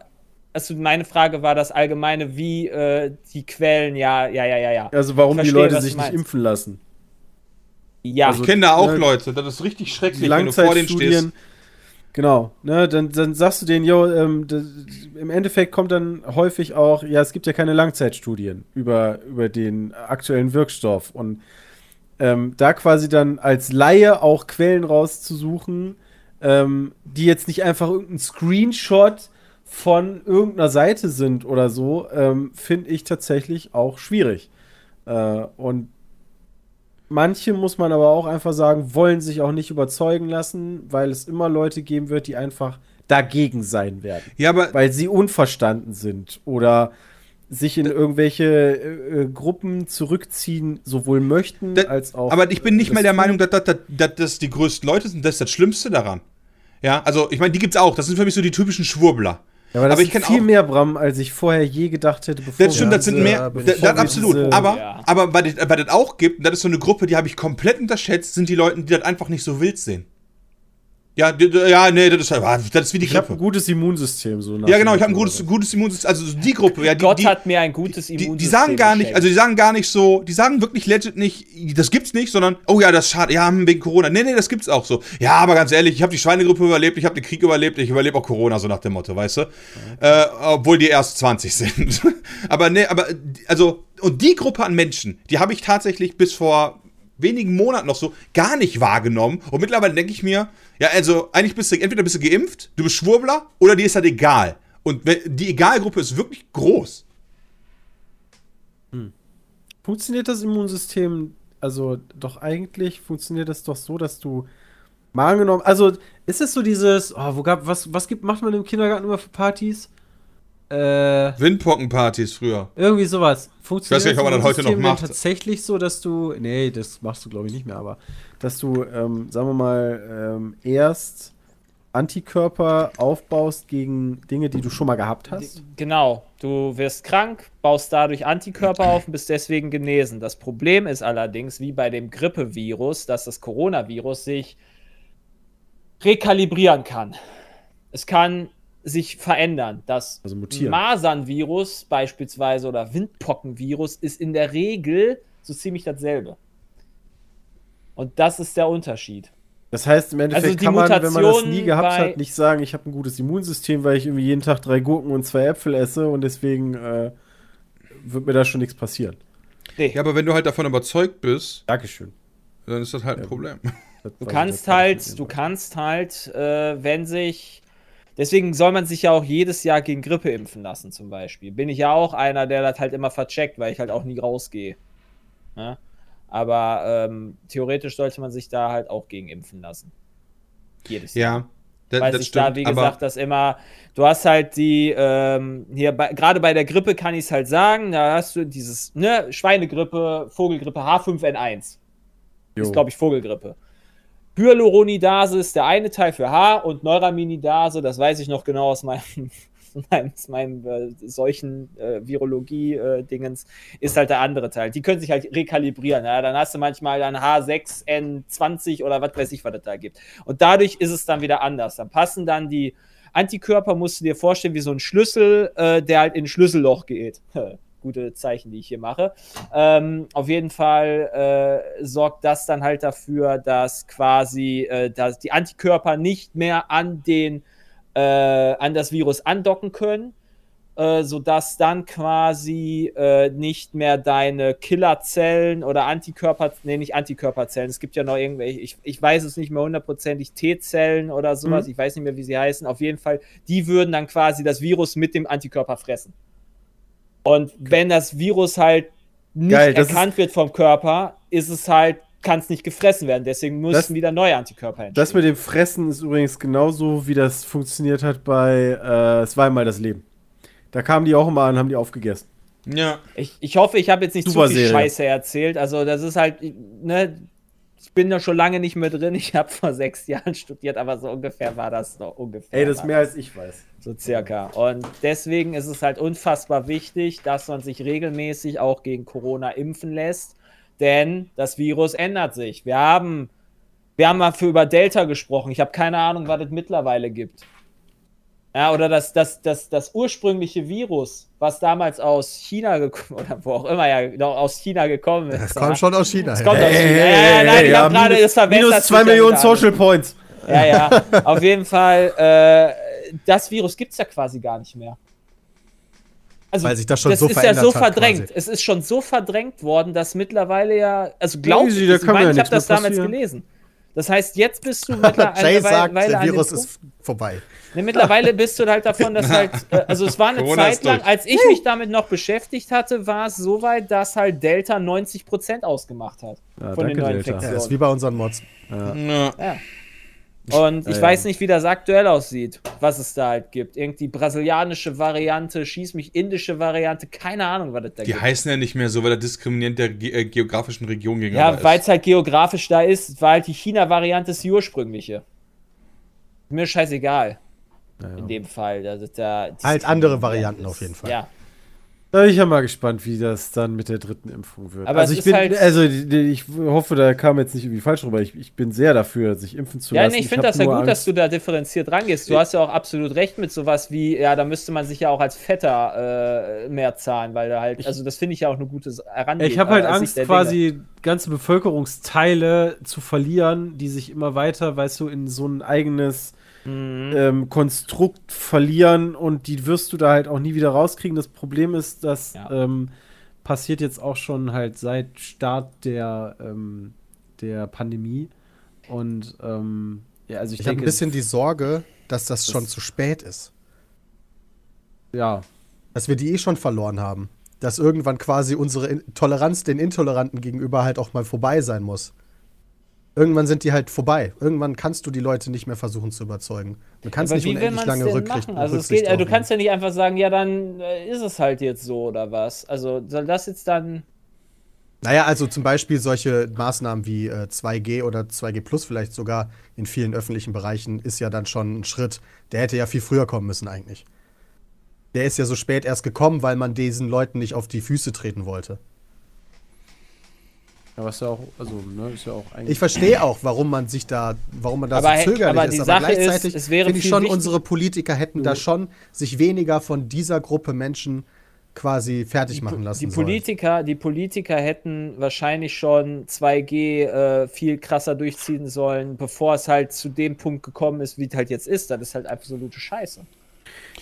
Also meine Frage war das allgemeine, wie äh, die Quellen, ja, ja, ja, ja, ja. also warum Ich die verstehe, Leute sich nicht impfen lassen. Ja, Ich kenne da auch ne, Leute, das ist richtig schrecklich, wenn du vor denen stehst. Langzeitstudien, genau, ne, dann, dann sagst du denen, yo, ähm, das, im Endeffekt kommt dann häufig auch, ja, es gibt ja keine Langzeitstudien über, über den aktuellen Wirkstoff und ähm, da quasi dann als Laie auch Quellen rauszusuchen, ähm, die jetzt nicht einfach irgendein Screenshot von irgendeiner Seite sind oder so, ähm, finde ich tatsächlich auch schwierig. Äh, und manche, muss man aber auch einfach sagen, wollen sich auch nicht überzeugen lassen, weil es immer Leute geben wird, die einfach dagegen sein werden. Ja, aber Weil sie unverstanden sind oder sich in irgendwelche äh, äh, Gruppen zurückziehen, sowohl möchten Da- als auch. Aber ich bin nicht mal der. Meinung, dass, dass, dass, dass das die größten Leute sind. Das ist das Schlimmste daran. Ja, also ich meine, die gibt's auch. Das sind für mich so die typischen Schwurbler. Ja, aber das aber ich sind kenn viel auch- mehr, Bram, als ich vorher je gedacht hätte, bevor Das stimmt, das sind diese- mehr. bin Das, absolut. diese- aber, Ja. aber was das was das auch gibt, das ist so eine Gruppe, die habe ich komplett unterschätzt, sind die Leute, die das einfach nicht so wild sehen. Ja, ja, nee, das ist, ah, das ist wie die Ich habe ein Grippe. gutes Immunsystem. So Ja, genau, ich habe ein gutes, gutes Immunsystem. Also die Gruppe, ja, die, Gott die, hat mir ein gutes die, Immunsystem die sagen gar nicht, also die sagen gar nicht so, die sagen wirklich legit nicht, das gibt's nicht, sondern, oh ja, das ist schade, ja, hm, wegen Corona. Nee, nee, das gibt's auch so. Ja, aber ganz ehrlich, ich habe die Schweinegrippe überlebt, ich habe den Krieg überlebt, ich überlebe auch Corona, so nach dem Motto, weißt du? Äh, obwohl die erst 20 sind. aber nee, aber, also, und die Gruppe an Menschen, die habe ich tatsächlich bis vor wenigen Monaten noch so gar nicht wahrgenommen. Und mittlerweile denke ich mir, ja, also eigentlich bist du, entweder bist du geimpft, du bist Schwurbler, oder dir ist das egal. Und die Egalgruppe ist wirklich groß. Funktioniert das Immunsystem, also doch eigentlich funktioniert das doch so, dass du mal angenommen, also ist es so dieses, oh, wo gab, was, was gibt, macht man im Kindergarten immer für Partys? Äh, Windpockenpartys früher. irgendwie sowas. Funktioniert Ich weiß nicht, ob man das heute noch macht. tatsächlich so, dass du, nee, das machst du glaube ich nicht mehr, aber dass du, ähm, sagen wir mal, ähm, erst Antikörper aufbaust gegen Dinge, die du schon mal gehabt hast. Genau, du wirst krank, baust dadurch Antikörper auf und bist deswegen genesen. Das Problem ist allerdings, wie bei dem Grippevirus, dass das Coronavirus sich rekalibrieren kann. Es kann sich verändern. Das Also mutieren. Masernvirus beispielsweise oder Windpockenvirus ist in der Regel so ziemlich dasselbe. Und das ist der Unterschied. Das heißt, im Endeffekt Also die kann man, wenn man das nie gehabt hat, nicht sagen, ich habe ein gutes Immunsystem, weil ich irgendwie jeden Tag drei Gurken und zwei Äpfel esse und deswegen äh, wird mir da schon nichts passieren. Nee. Ja, aber wenn du halt davon überzeugt bist, Dankeschön. dann ist das halt ein Problem. Das Du kannst halt, du kannst halt, äh, wenn sich. Deswegen soll man sich ja auch jedes Jahr gegen Grippe impfen lassen, zum Beispiel. Bin ich ja auch einer, der das halt immer vercheckt, weil ich halt auch nie rausgehe. Ne? Aber ähm, theoretisch sollte man sich da halt auch gegen impfen lassen. Jedes Jahr. Ja, das, Weil sich da, wie gesagt, das immer, du hast halt die, ähm, hier, bei, gerade bei der Grippe kann ich es halt sagen, da hast du dieses, ne, Schweinegrippe, Vogelgrippe H5N1 Jo. ist, glaube ich, Vogelgrippe. Hyaluronidase ist der eine Teil für H und Neuraminidase, das weiß ich noch genau aus meinem, aus meinem äh, solchen äh, Virologie-Dingens, ist halt der andere Teil. Die können sich halt rekalibrieren. Ja? Dann hast du manchmal dann H6N20 oder was weiß ich, was es da gibt. Und dadurch ist es dann wieder anders. Dann passen dann die Antikörper, musst du dir vorstellen, wie so ein Schlüssel, äh, der halt in ein Schlüsselloch geht. Gute Zeichen, die ich hier mache. Ähm, auf jeden Fall äh, sorgt das dann halt dafür, dass quasi äh, dass die Antikörper nicht mehr an den äh, an das Virus andocken können, äh, sodass dann quasi äh, nicht mehr deine Killerzellen oder Antikörper, nee, nicht Antikörperzellen, es gibt ja noch irgendwelche, ich, ich weiß es nicht mehr hundertprozentig, T-Zellen oder sowas, Mhm. ich weiß nicht mehr, wie sie heißen, auf jeden Fall, die würden dann quasi das Virus mit dem Antikörper fressen. Und wenn das Virus halt nicht Geil, erkannt wird vom Körper, ist es halt, kann es nicht gefressen werden. Deswegen müssen Das- wieder neue Antikörper entstehen. Das mit dem Fressen ist übrigens genauso, wie das funktioniert hat bei äh, Es war einmal das Leben. Da kamen die auch immer an, haben die aufgegessen. ja. Ich, ich hoffe, ich habe jetzt nicht Super zu viel Serie. Scheiße erzählt. Also, das ist halt, ne, ich bin da schon lange nicht mehr drin. Ich habe vor sechs Jahren studiert, aber so ungefähr war das noch ungefähr. Ey, das ist mehr als ich weiß. So circa. Und deswegen ist es halt unfassbar wichtig, dass man sich regelmäßig auch gegen Corona impfen lässt, denn das Virus ändert sich. Wir haben, wir haben mal für über Delta gesprochen. Ich habe keine Ahnung, was es mittlerweile gibt. Ja, oder das, das, das, das ursprüngliche Virus, was damals aus China gekommen oder wo auch immer ja noch aus China gekommen ist. Das kommt schon aus China. Das ja. kommt aus China. Ja, ja, nein, ich habe gerade das verwechselt. Minus 2 Millionen Social Points. Ja, ja. Auf jeden Fall, äh, das Virus gibt es ja quasi gar nicht mehr. Also, Weil sich das schon das so ist ja verändert so hat verdrängt. quasi. Es ist schon so verdrängt worden, dass mittlerweile ja, also glaub Easy, ich, ich meine, ja ich habe das damals gelesen. Das heißt, jetzt bist du mittlerweile Jay sagt, Weile der Virus ist vorbei. Ne, mittlerweile bist du halt davon, dass halt, äh, also es war eine Corona Zeit lang, als ich mich damit noch beschäftigt hatte, war es so weit, dass halt Delta 90% ausgemacht hat Ja, von den danke, neuen Delta. Ja, Infektionen. ist wie bei unseren Mods. ja. Ja. Und ich Ja, weiß ja. nicht, wie das aktuell aussieht, was es da halt gibt. Irgendwie brasilianische Variante, schieß mich indische Variante, keine Ahnung, was das da Die gibt. heißen ja nicht mehr so, weil er diskriminierend der ge äh, geografischen Region gegenüber Ja, ist. weil es halt geografisch da ist, war halt die China-Variante ist die ursprüngliche. Mir scheißegal. In dem Fall. Ist da Halt andere Varianten auf jeden Fall. Ja. Da bin ich ja mal gespannt, wie das dann mit der dritten Impfung wird. Aber also ich bin, halt- also ich hoffe, da kam jetzt nicht irgendwie falsch rüber. Ich, ich bin sehr dafür, sich impfen zu Ja, lassen. nee, ich finde das ja gut, dass Angst- du da differenziert rangehst. Du Ich- hast ja auch absolut recht mit sowas wie, ja, da müsste man sich ja auch als Fetter äh, mehr zahlen, weil da halt, also das finde ich ja auch eine gute Herangehensweise. Ich habe halt Sicht Angst, quasi ganze Bevölkerungsteile zu verlieren, die sich immer weiter, weißt du, in so ein eigenes. Mhm. ähm, Konstrukt verlieren und die wirst du da halt auch nie wieder rauskriegen. Das Problem ist, das Ja. ähm, passiert jetzt auch schon halt seit Start der, ähm, der Pandemie. Und ähm, ja, also ich, Ich habe ein bisschen die Sorge, dass das schon Das- zu spät ist. ja, Dass wir die eh schon verloren haben. Dass irgendwann quasi unsere Toleranz den Intoleranten gegenüber halt auch mal vorbei sein muss. Irgendwann sind die halt vorbei. Irgendwann kannst du die Leute nicht mehr versuchen zu überzeugen. Du kannst Aber nicht unendlich lange Rücksicht machen? Also geht, äh, du kannst ja nicht einfach sagen, ja, dann äh, ist es halt jetzt so oder was. Also soll das jetzt dann. Naja, also zum Beispiel solche Maßnahmen wie äh, 2G oder 2G Plus vielleicht sogar in vielen öffentlichen Bereichen ist ja dann schon ein Schritt. Der hätte ja viel früher kommen müssen eigentlich. Der ist ja so spät erst gekommen, weil man diesen Leuten nicht auf die Füße treten wollte. Ja, was ja auch, also, ne, ist ja auch eigentlich. Ich verstehe auch, warum man sich da, warum man da Aber so zögerlich aber die ist, aber Sache ist, gleichzeitig es wäre finde ich schon, unsere Politiker hätten da schon sich weniger von dieser Gruppe Menschen quasi fertig machen lassen die sollen. Politiker, die Politiker hätten wahrscheinlich schon 2G äh, viel krasser durchziehen sollen, bevor es halt zu dem Punkt gekommen ist, wie es halt jetzt ist. Das ist halt absolute Scheiße.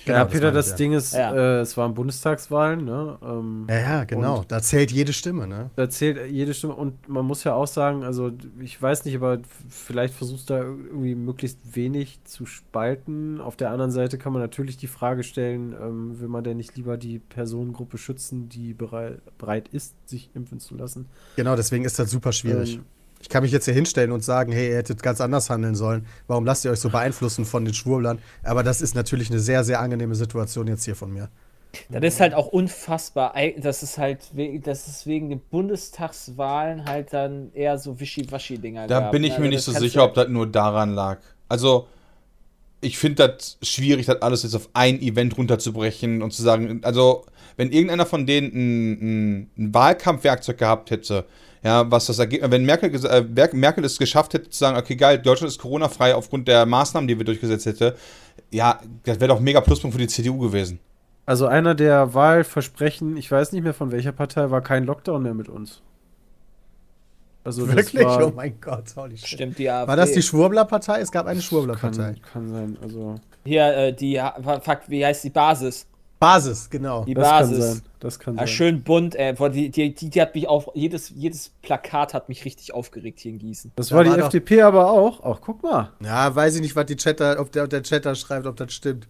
Genau, ja, das Peter, das ja. Ding ist, Ja. äh, es waren Bundestagswahlen, ne? Ähm, Ja, ja, genau. Da zählt jede Stimme, ne? Da zählt jede Stimme und man muss ja auch sagen, also ich weiß nicht, aber vielleicht versuchst du da irgendwie möglichst wenig zu spalten. Auf der anderen Seite kann man natürlich die Frage stellen, ähm, will man denn nicht lieber die Personengruppe schützen, die bereit, bereit ist, sich impfen zu lassen? Genau, deswegen ist das super schwierig. Ähm, ich kann mich jetzt hier hinstellen und sagen, hey, ihr hättet ganz anders handeln sollen. Warum lasst ihr euch so beeinflussen von den Schwurblern? Aber das ist natürlich eine sehr, sehr angenehme Situation jetzt hier von mir. Das ist halt auch unfassbar. Ei- Das ist halt, we- das ist wegen den Bundestagswahlen halt dann eher so Wischi-Waschi-Dinger. Da gab, bin ich ne? mir Also nicht so sicher, ob das nur daran lag. Also, ich finde das schwierig, das alles jetzt auf ein Event runterzubrechen und zu sagen, also, wenn irgendeiner von denen ein, ein, ein Wahlkampfwerkzeug gehabt hätte, ja, was das Ergebnis, wenn Merkel, äh, Mer- Merkel es geschafft hätte, zu sagen, okay, geil, Deutschland ist Corona-frei aufgrund der Maßnahmen, die wir durchgesetzt hätte, ja, das wäre doch ein mega Pluspunkt für die CDU gewesen. Also einer der Wahlversprechen, ich weiß nicht mehr von welcher Partei, war kein Lockdown mehr mit uns. Also das Wirklich? war, oh mein Gott, holy shit. Stimmt, die AfD. War das die Schwurbler-Partei? Es gab eine Schwurbler-Partei. kann, kann sein, also Hier, äh, die, fuck, wie heißt die Basis? Basis, genau. Die das kann Basis. sein, das kann Ja, sein. schön bunt, ey. Boah, die, die, die, die hat mich auf. Jedes, jedes Plakat hat mich richtig aufgeregt hier in Gießen. Das Da war die war doch- FDP aber auch. Ach, guck mal. Ja, weiß ich nicht, was die Chatter, ob der, ob der Chatter schreibt, ob das stimmt.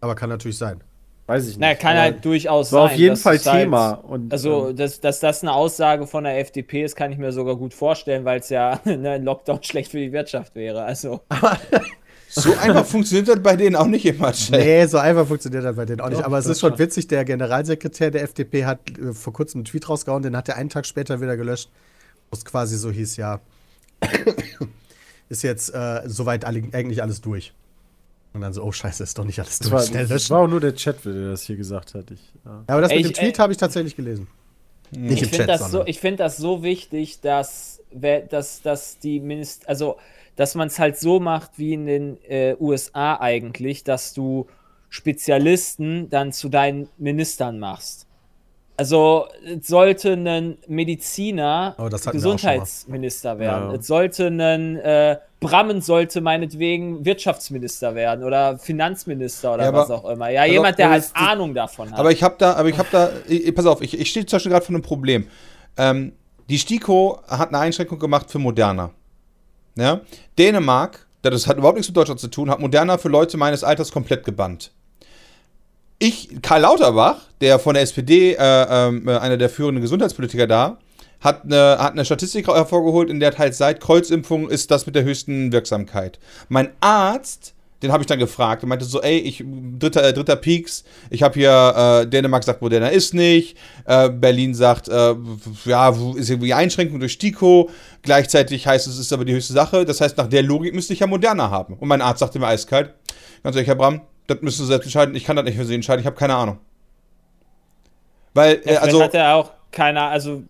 Aber kann natürlich sein. Weiß ich nicht. Na, kann aber halt durchaus war sein. auf jeden Fall halt- Thema. Und, Also, ähm, dass, dass das eine Aussage von der FDP ist, kann ich mir sogar gut vorstellen, weil es ja ne, ein Lockdown schlecht für die Wirtschaft wäre. Also, So einfach funktioniert das bei denen auch nicht immer, Chat. Nee, so einfach funktioniert das bei denen auch nicht. Doch, Aber es das ist schon witzig, der Generalsekretär der FDP hat äh, vor kurzem einen Tweet rausgehauen, den hat er einen Tag später wieder gelöscht. Wo es quasi so hieß, ja, ist jetzt äh, soweit alle, eigentlich alles durch. Und dann so, oh scheiße, ist doch nicht alles das durch. war, Schnell das war auch nur der Chat, der das hier gesagt hat. Ich, ja. Ja, aber das Ey, mit dem ich- Tweet habe ich tatsächlich gelesen. Nicht ich im finde Chat, das, so, ich find das so wichtig, dass, dass, dass die Minister, also dass man es halt so macht wie in den äh, USA eigentlich, dass du Spezialisten dann zu deinen Ministern machst. Also es sollte ein Mediziner Oh. Gesundheitsminister werden. Ja. Es sollte ein äh, Brammen sollte meinetwegen Wirtschaftsminister werden oder Finanzminister oder Ja, was auch immer. Ja, jemand, der halt die- Ahnung davon hat. Aber ich habe da, aber ich habe da, ich, pass auf, ich, ich stehe zum Beispiel gerade vor einem Problem. Ähm, die STIKO hat eine Einschränkung gemacht für Moderna. Ja? Dänemark, das hat überhaupt nichts mit Deutschland zu tun, hat Moderna für Leute meines Alters komplett gebannt. Ich, Karl Lauterbach, der von der SPD, äh, ähm, äh, einer der führenden Gesundheitspolitiker da, hat eine, hat eine Statistik hervorgeholt, in der halt seit Kreuzimpfung ist das mit der höchsten Wirksamkeit. Mein Arzt, den habe ich dann gefragt, und meinte so, ey, ich, dritter, äh, dritter Peaks, ich habe hier, äh, Dänemark sagt, Moderna ist nicht, äh, Berlin sagt, äh, ja, ist irgendwie Einschränkung durch STIKO, gleichzeitig heißt es, es ist aber die höchste Sache, das heißt, nach der Logik müsste ich ja Moderna haben. Und mein Arzt sagte mir eiskalt, ganz ehrlich, Herr Bram, das müssen Sie selbst entscheiden, ich kann das nicht für Sie entscheiden, ich habe keine Ahnung. Weil, äh, also, hat er auch keiner, also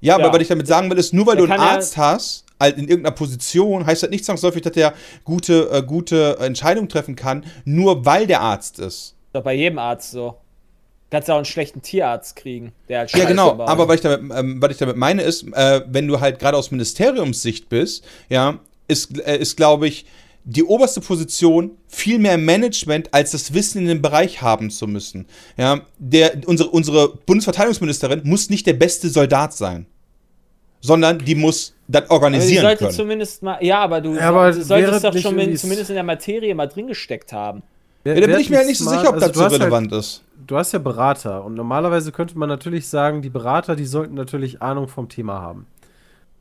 ja, aber ja. was ich damit sagen will, ist, nur weil du einen kann ja- Arzt hast, in irgendeiner Position, heißt das nicht zwangsläufig, dass der gute, äh, gute Entscheidungen treffen kann, nur weil der Arzt ist. doch bei jedem Arzt so. Kannst du auch einen schlechten Tierarzt kriegen, der halt Ja, genau. baut. Aber was ich damit, ähm, was ich damit meine, ist, äh, wenn du halt gerade aus Ministeriumssicht bist, ja, ist, äh, ist glaube ich, die oberste Position viel mehr Management, als das Wissen in dem Bereich haben zu müssen. Ja, der, unsere, unsere Bundesverteidigungsministerin muss nicht der beste Soldat sein, sondern die muss das aber die organisieren sollte können. zumindest mal, ja, aber du, Ja, aber du solltest doch schon in, zumindest in der Materie mal drin gesteckt haben. Wer- Ja, da bin ich mir halt nicht so sicher, ob also das so halt- relevant ist. Du hast ja Berater und normalerweise könnte man natürlich sagen, die Berater, die sollten natürlich Ahnung vom Thema haben.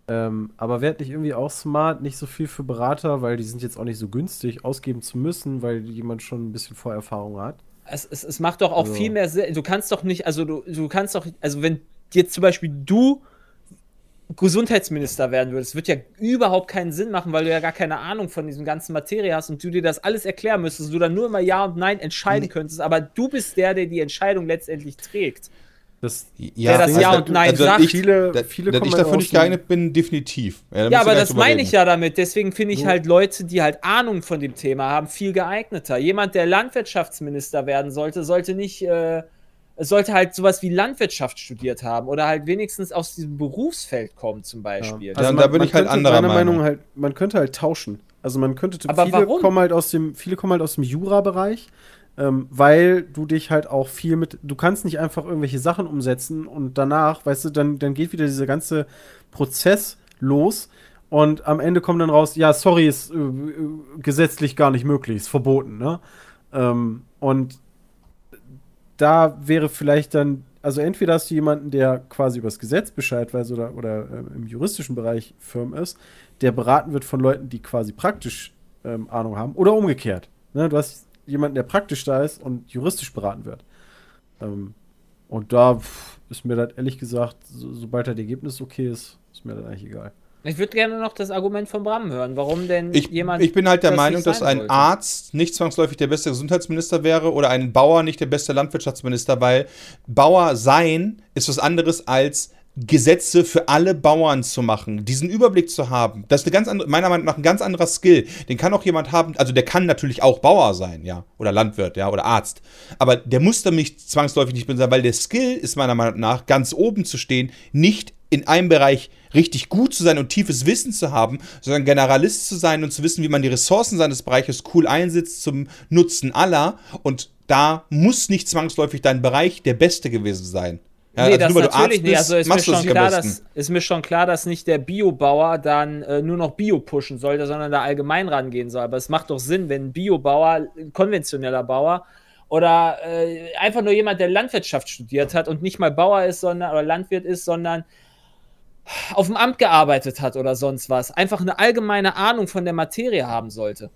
Ähm, aber wäre nicht irgendwie auch smart, nicht so viel für Berater, weil die sind jetzt auch nicht so günstig, ausgeben zu müssen, weil jemand schon ein bisschen Vorerfahrung hat. Es, es, es macht doch auch Also- viel mehr Sinn. Du kannst doch nicht, also du, du kannst doch, also wenn jetzt zum Beispiel du Gesundheitsminister werden würdest, wird ja überhaupt keinen Sinn machen, weil du ja gar keine Ahnung von diesem ganzen Materie hast und du dir das alles erklären müsstest, du dann nur immer Ja und Nein entscheiden könntest, aber du bist der, der die Entscheidung letztendlich trägt. Das, Der das Ding Ja ist, und Nein sagt. ich, Viele- da- viele dass ich ja dafür nicht geeignet bin, definitiv. wir Ja, aber das meine reden. ich ja damit. Deswegen finde ich halt Leute, die halt Ahnung von dem Thema haben, viel geeigneter. Jemand, der Landwirtschaftsminister werden sollte, sollte nicht, äh, sollte halt sowas wie Landwirtschaft studiert haben oder halt wenigstens aus diesem Berufsfeld kommen, zum Beispiel. Ja, und da bin ich halt anderer meiner Meinung. Meinung halt, man könnte halt tauschen. Also man könnte Aber viele warum? kommen halt aus dem, viele kommen halt aus dem Jura-Bereich, ähm, weil du dich halt auch viel mit, du kannst nicht einfach irgendwelche Sachen umsetzen und danach, weißt du, dann, dann geht wieder dieser ganze Prozess los und am Ende kommt dann raus, ja, sorry, ist äh, äh, gesetzlich gar nicht möglich, ist verboten, ne? Ähm, und da wäre vielleicht dann, also entweder hast du jemanden, der quasi übers Gesetz Bescheid weiß oder, oder äh, im juristischen Bereich firm ist, der beraten wird von Leuten, die quasi praktisch ähm, Ahnung haben, oder umgekehrt. Ne? Du hast jemanden, der praktisch da ist und juristisch beraten wird. Ähm, und da pff, ist mir das ehrlich gesagt, so, sobald das Ergebnis okay ist, ist mir das eigentlich egal. Ich würde gerne noch das Argument von Bram hören. Warum denn Ich, jemand. ich bin halt der das Meinung, dass ein sollte? Arzt nicht zwangsläufig der beste Gesundheitsminister wäre oder ein Bauer nicht der beste Landwirtschaftsminister, weil Bauer sein ist was anderes als Gesetze für alle Bauern zu machen, diesen Überblick zu haben. Das ist eine ganz andere, meiner Meinung nach ein ganz anderer Skill. Den kann auch jemand haben, also der kann natürlich auch Bauer sein, ja, oder Landwirt, ja, oder Arzt. Aber der muss dann nicht zwangsläufig nicht sein, weil der Skill ist meiner Meinung nach ganz oben zu stehen, nicht in einem Bereich richtig gut zu sein und tiefes Wissen zu haben, sondern Generalist zu sein und zu wissen, wie man die Ressourcen seines Bereiches cool einsetzt zum Nutzen aller. Und da muss nicht zwangsläufig dein Bereich der beste gewesen sein. Ja, nee, also das nur natürlich nicht. Also ist mir, schon klar, dass, ist mir schon klar, dass nicht der Biobauer dann äh, nur noch Bio pushen sollte, sondern da allgemein rangehen soll. Aber es macht doch Sinn, wenn ein Biobauer, ein konventioneller Bauer oder äh, einfach nur jemand, der Landwirtschaft studiert hat und nicht mal Bauer ist, sondern oder Landwirt ist, sondern auf dem Amt gearbeitet hat oder sonst was, einfach eine allgemeine Ahnung von der Materie haben sollte.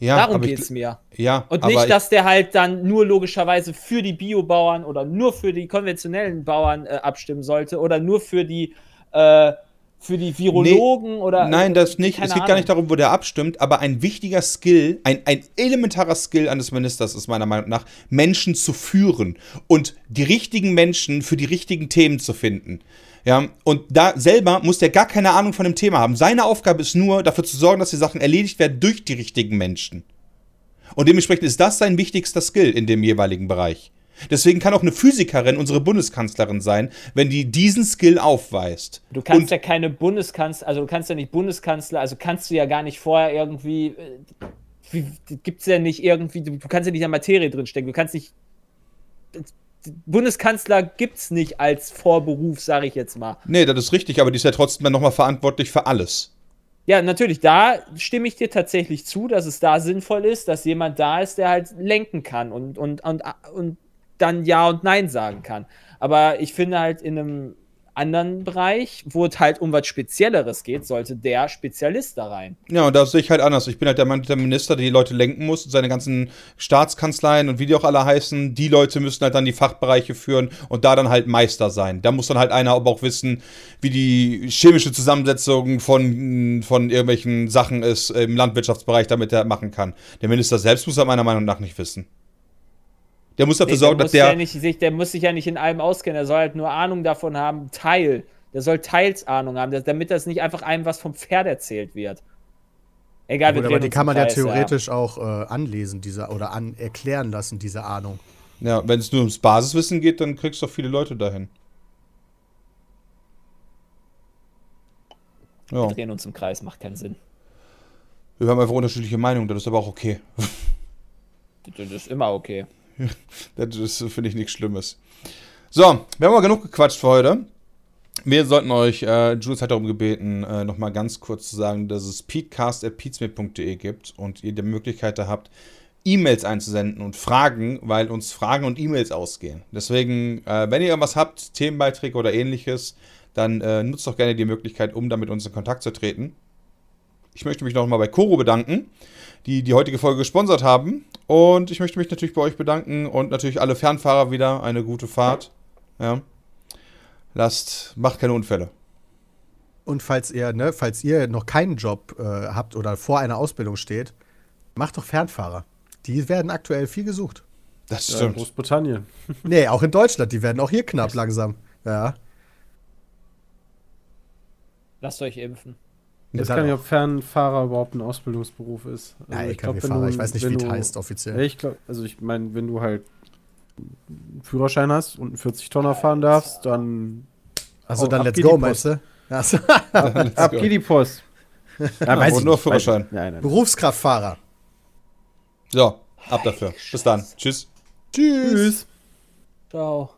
Ja, Darum geht es mir. Ja, Und nicht, ich- dass der halt dann nur logischerweise für die Biobauern oder nur für die konventionellen Bauern äh, abstimmen sollte oder nur für die, äh, für die Virologen oder. Nein, das nicht. keine es geht gar nicht Ahnung. darum, wo der abstimmt, aber ein wichtiger Skill, ein, ein elementarer Skill eines Ministers ist meiner Meinung nach, Menschen zu führen und die richtigen Menschen für die richtigen Themen zu finden. Ja, und da selber muss der gar keine Ahnung von dem Thema haben. Seine Aufgabe ist nur, dafür zu sorgen, dass die Sachen erledigt werden durch die richtigen Menschen. Und dementsprechend ist das sein wichtigster Skill in dem jeweiligen Bereich. Deswegen kann auch eine Physikerin unsere Bundeskanzlerin sein, wenn die diesen Skill aufweist. Du kannst Und- ja keine Bundeskanzler, also du kannst ja nicht Bundeskanzler, also kannst du ja gar nicht vorher irgendwie. Äh, wie, gibt's ja nicht irgendwie, du, du kannst ja nicht in der Materie drinstecken, du kannst nicht. Bundeskanzler gibt's nicht als Vorberuf, sage ich jetzt mal. Nee, das ist richtig, aber die ist ja trotzdem dann nochmal verantwortlich für alles. Ja, natürlich, da stimme ich dir tatsächlich zu, dass es da sinnvoll ist, dass jemand da ist, der halt lenken kann und, und, und, und dann Ja und Nein sagen kann. Aber ich finde halt in einem anderen Bereich, wo es halt um was Spezielleres geht, sollte der Spezialist da rein. Ja, und da sehe ich halt anders. Ich bin halt der Mann, der Minister, der die Leute lenken muss, seine ganzen Staatskanzleien und wie die auch alle heißen, die Leute müssen halt dann die Fachbereiche führen und da dann halt Meister sein. Da muss dann halt einer aber auch wissen, wie die chemische Zusammensetzung von, von irgendwelchen Sachen ist im Landwirtschaftsbereich, damit er machen kann. Der Minister selbst muss er meiner Meinung nach nicht wissen. Der muss dafür Nee, sorgen, der, dass muss ja der. nicht, sich, der muss sich ja nicht in allem auskennen. Er soll halt nur Ahnung davon haben, Teil. Der soll teils Ahnung haben, dass- damit das nicht einfach einem was vom Pferd erzählt wird. Egal, Gut, aber die kann man ja Kreis, theoretisch auch äh, anlesen, diese, oder an, erklären lassen, diese Ahnung. Ja, wenn es nur ums Basiswissen geht, dann kriegst du auch viele Leute dahin. Ja, Wir drehen uns im Kreis, macht keinen Sinn. wir haben einfach unterschiedliche Meinungen, das ist aber auch okay. Das ist immer okay. Das finde ich, nichts Schlimmes. So, wir haben aber genug gequatscht für heute. Wir sollten euch, äh, Jules hat darum gebeten, äh, nochmal ganz kurz zu sagen, dass es peatcast.peatsmith.de gibt und ihr die Möglichkeit da habt, E-Mails einzusenden und Fragen, weil uns Fragen und E-Mails ausgehen. Deswegen, äh, wenn ihr irgendwas habt, Themenbeiträge oder ähnliches, dann äh, nutzt doch gerne die Möglichkeit, um damit uns in Kontakt zu treten. Ich möchte mich nochmal bei Koro bedanken, die die heutige Folge gesponsert haben. Und ich möchte mich natürlich bei euch bedanken und natürlich alle Fernfahrer wieder eine gute Fahrt. Ja. Lasst, macht keine Unfälle. Und falls ihr, ne, falls ihr noch keinen Job äh, habt oder vor einer Ausbildung steht, macht doch Fernfahrer. Die werden aktuell viel gesucht. Das Ja, in stimmt. Großbritannien. Nee, auch in Deutschland, die werden auch hier knapp langsam. Ja. Lasst euch impfen. Ich weiß gar nicht, ob Fernfahrer überhaupt ein Ausbildungsberuf ist. Also Ja, ich glaub, LKW-Fahrer, wenn ich du- weiß nicht, wie es heißt Ja, offiziell. ich glaube, also ich meine, wenn du halt einen Führerschein hast und einen 40-Tonner fahren darfst, dann Also Oh, dann let's go, meinst du? Also, ab geht die Post. Ja, weiß Und ich nur nicht, Führerschein. weiß ich- Nein, nein. Berufskraftfahrer. So, ab dafür. Bis dann. Tschüss. Tschüss. Tschüss. Ciao.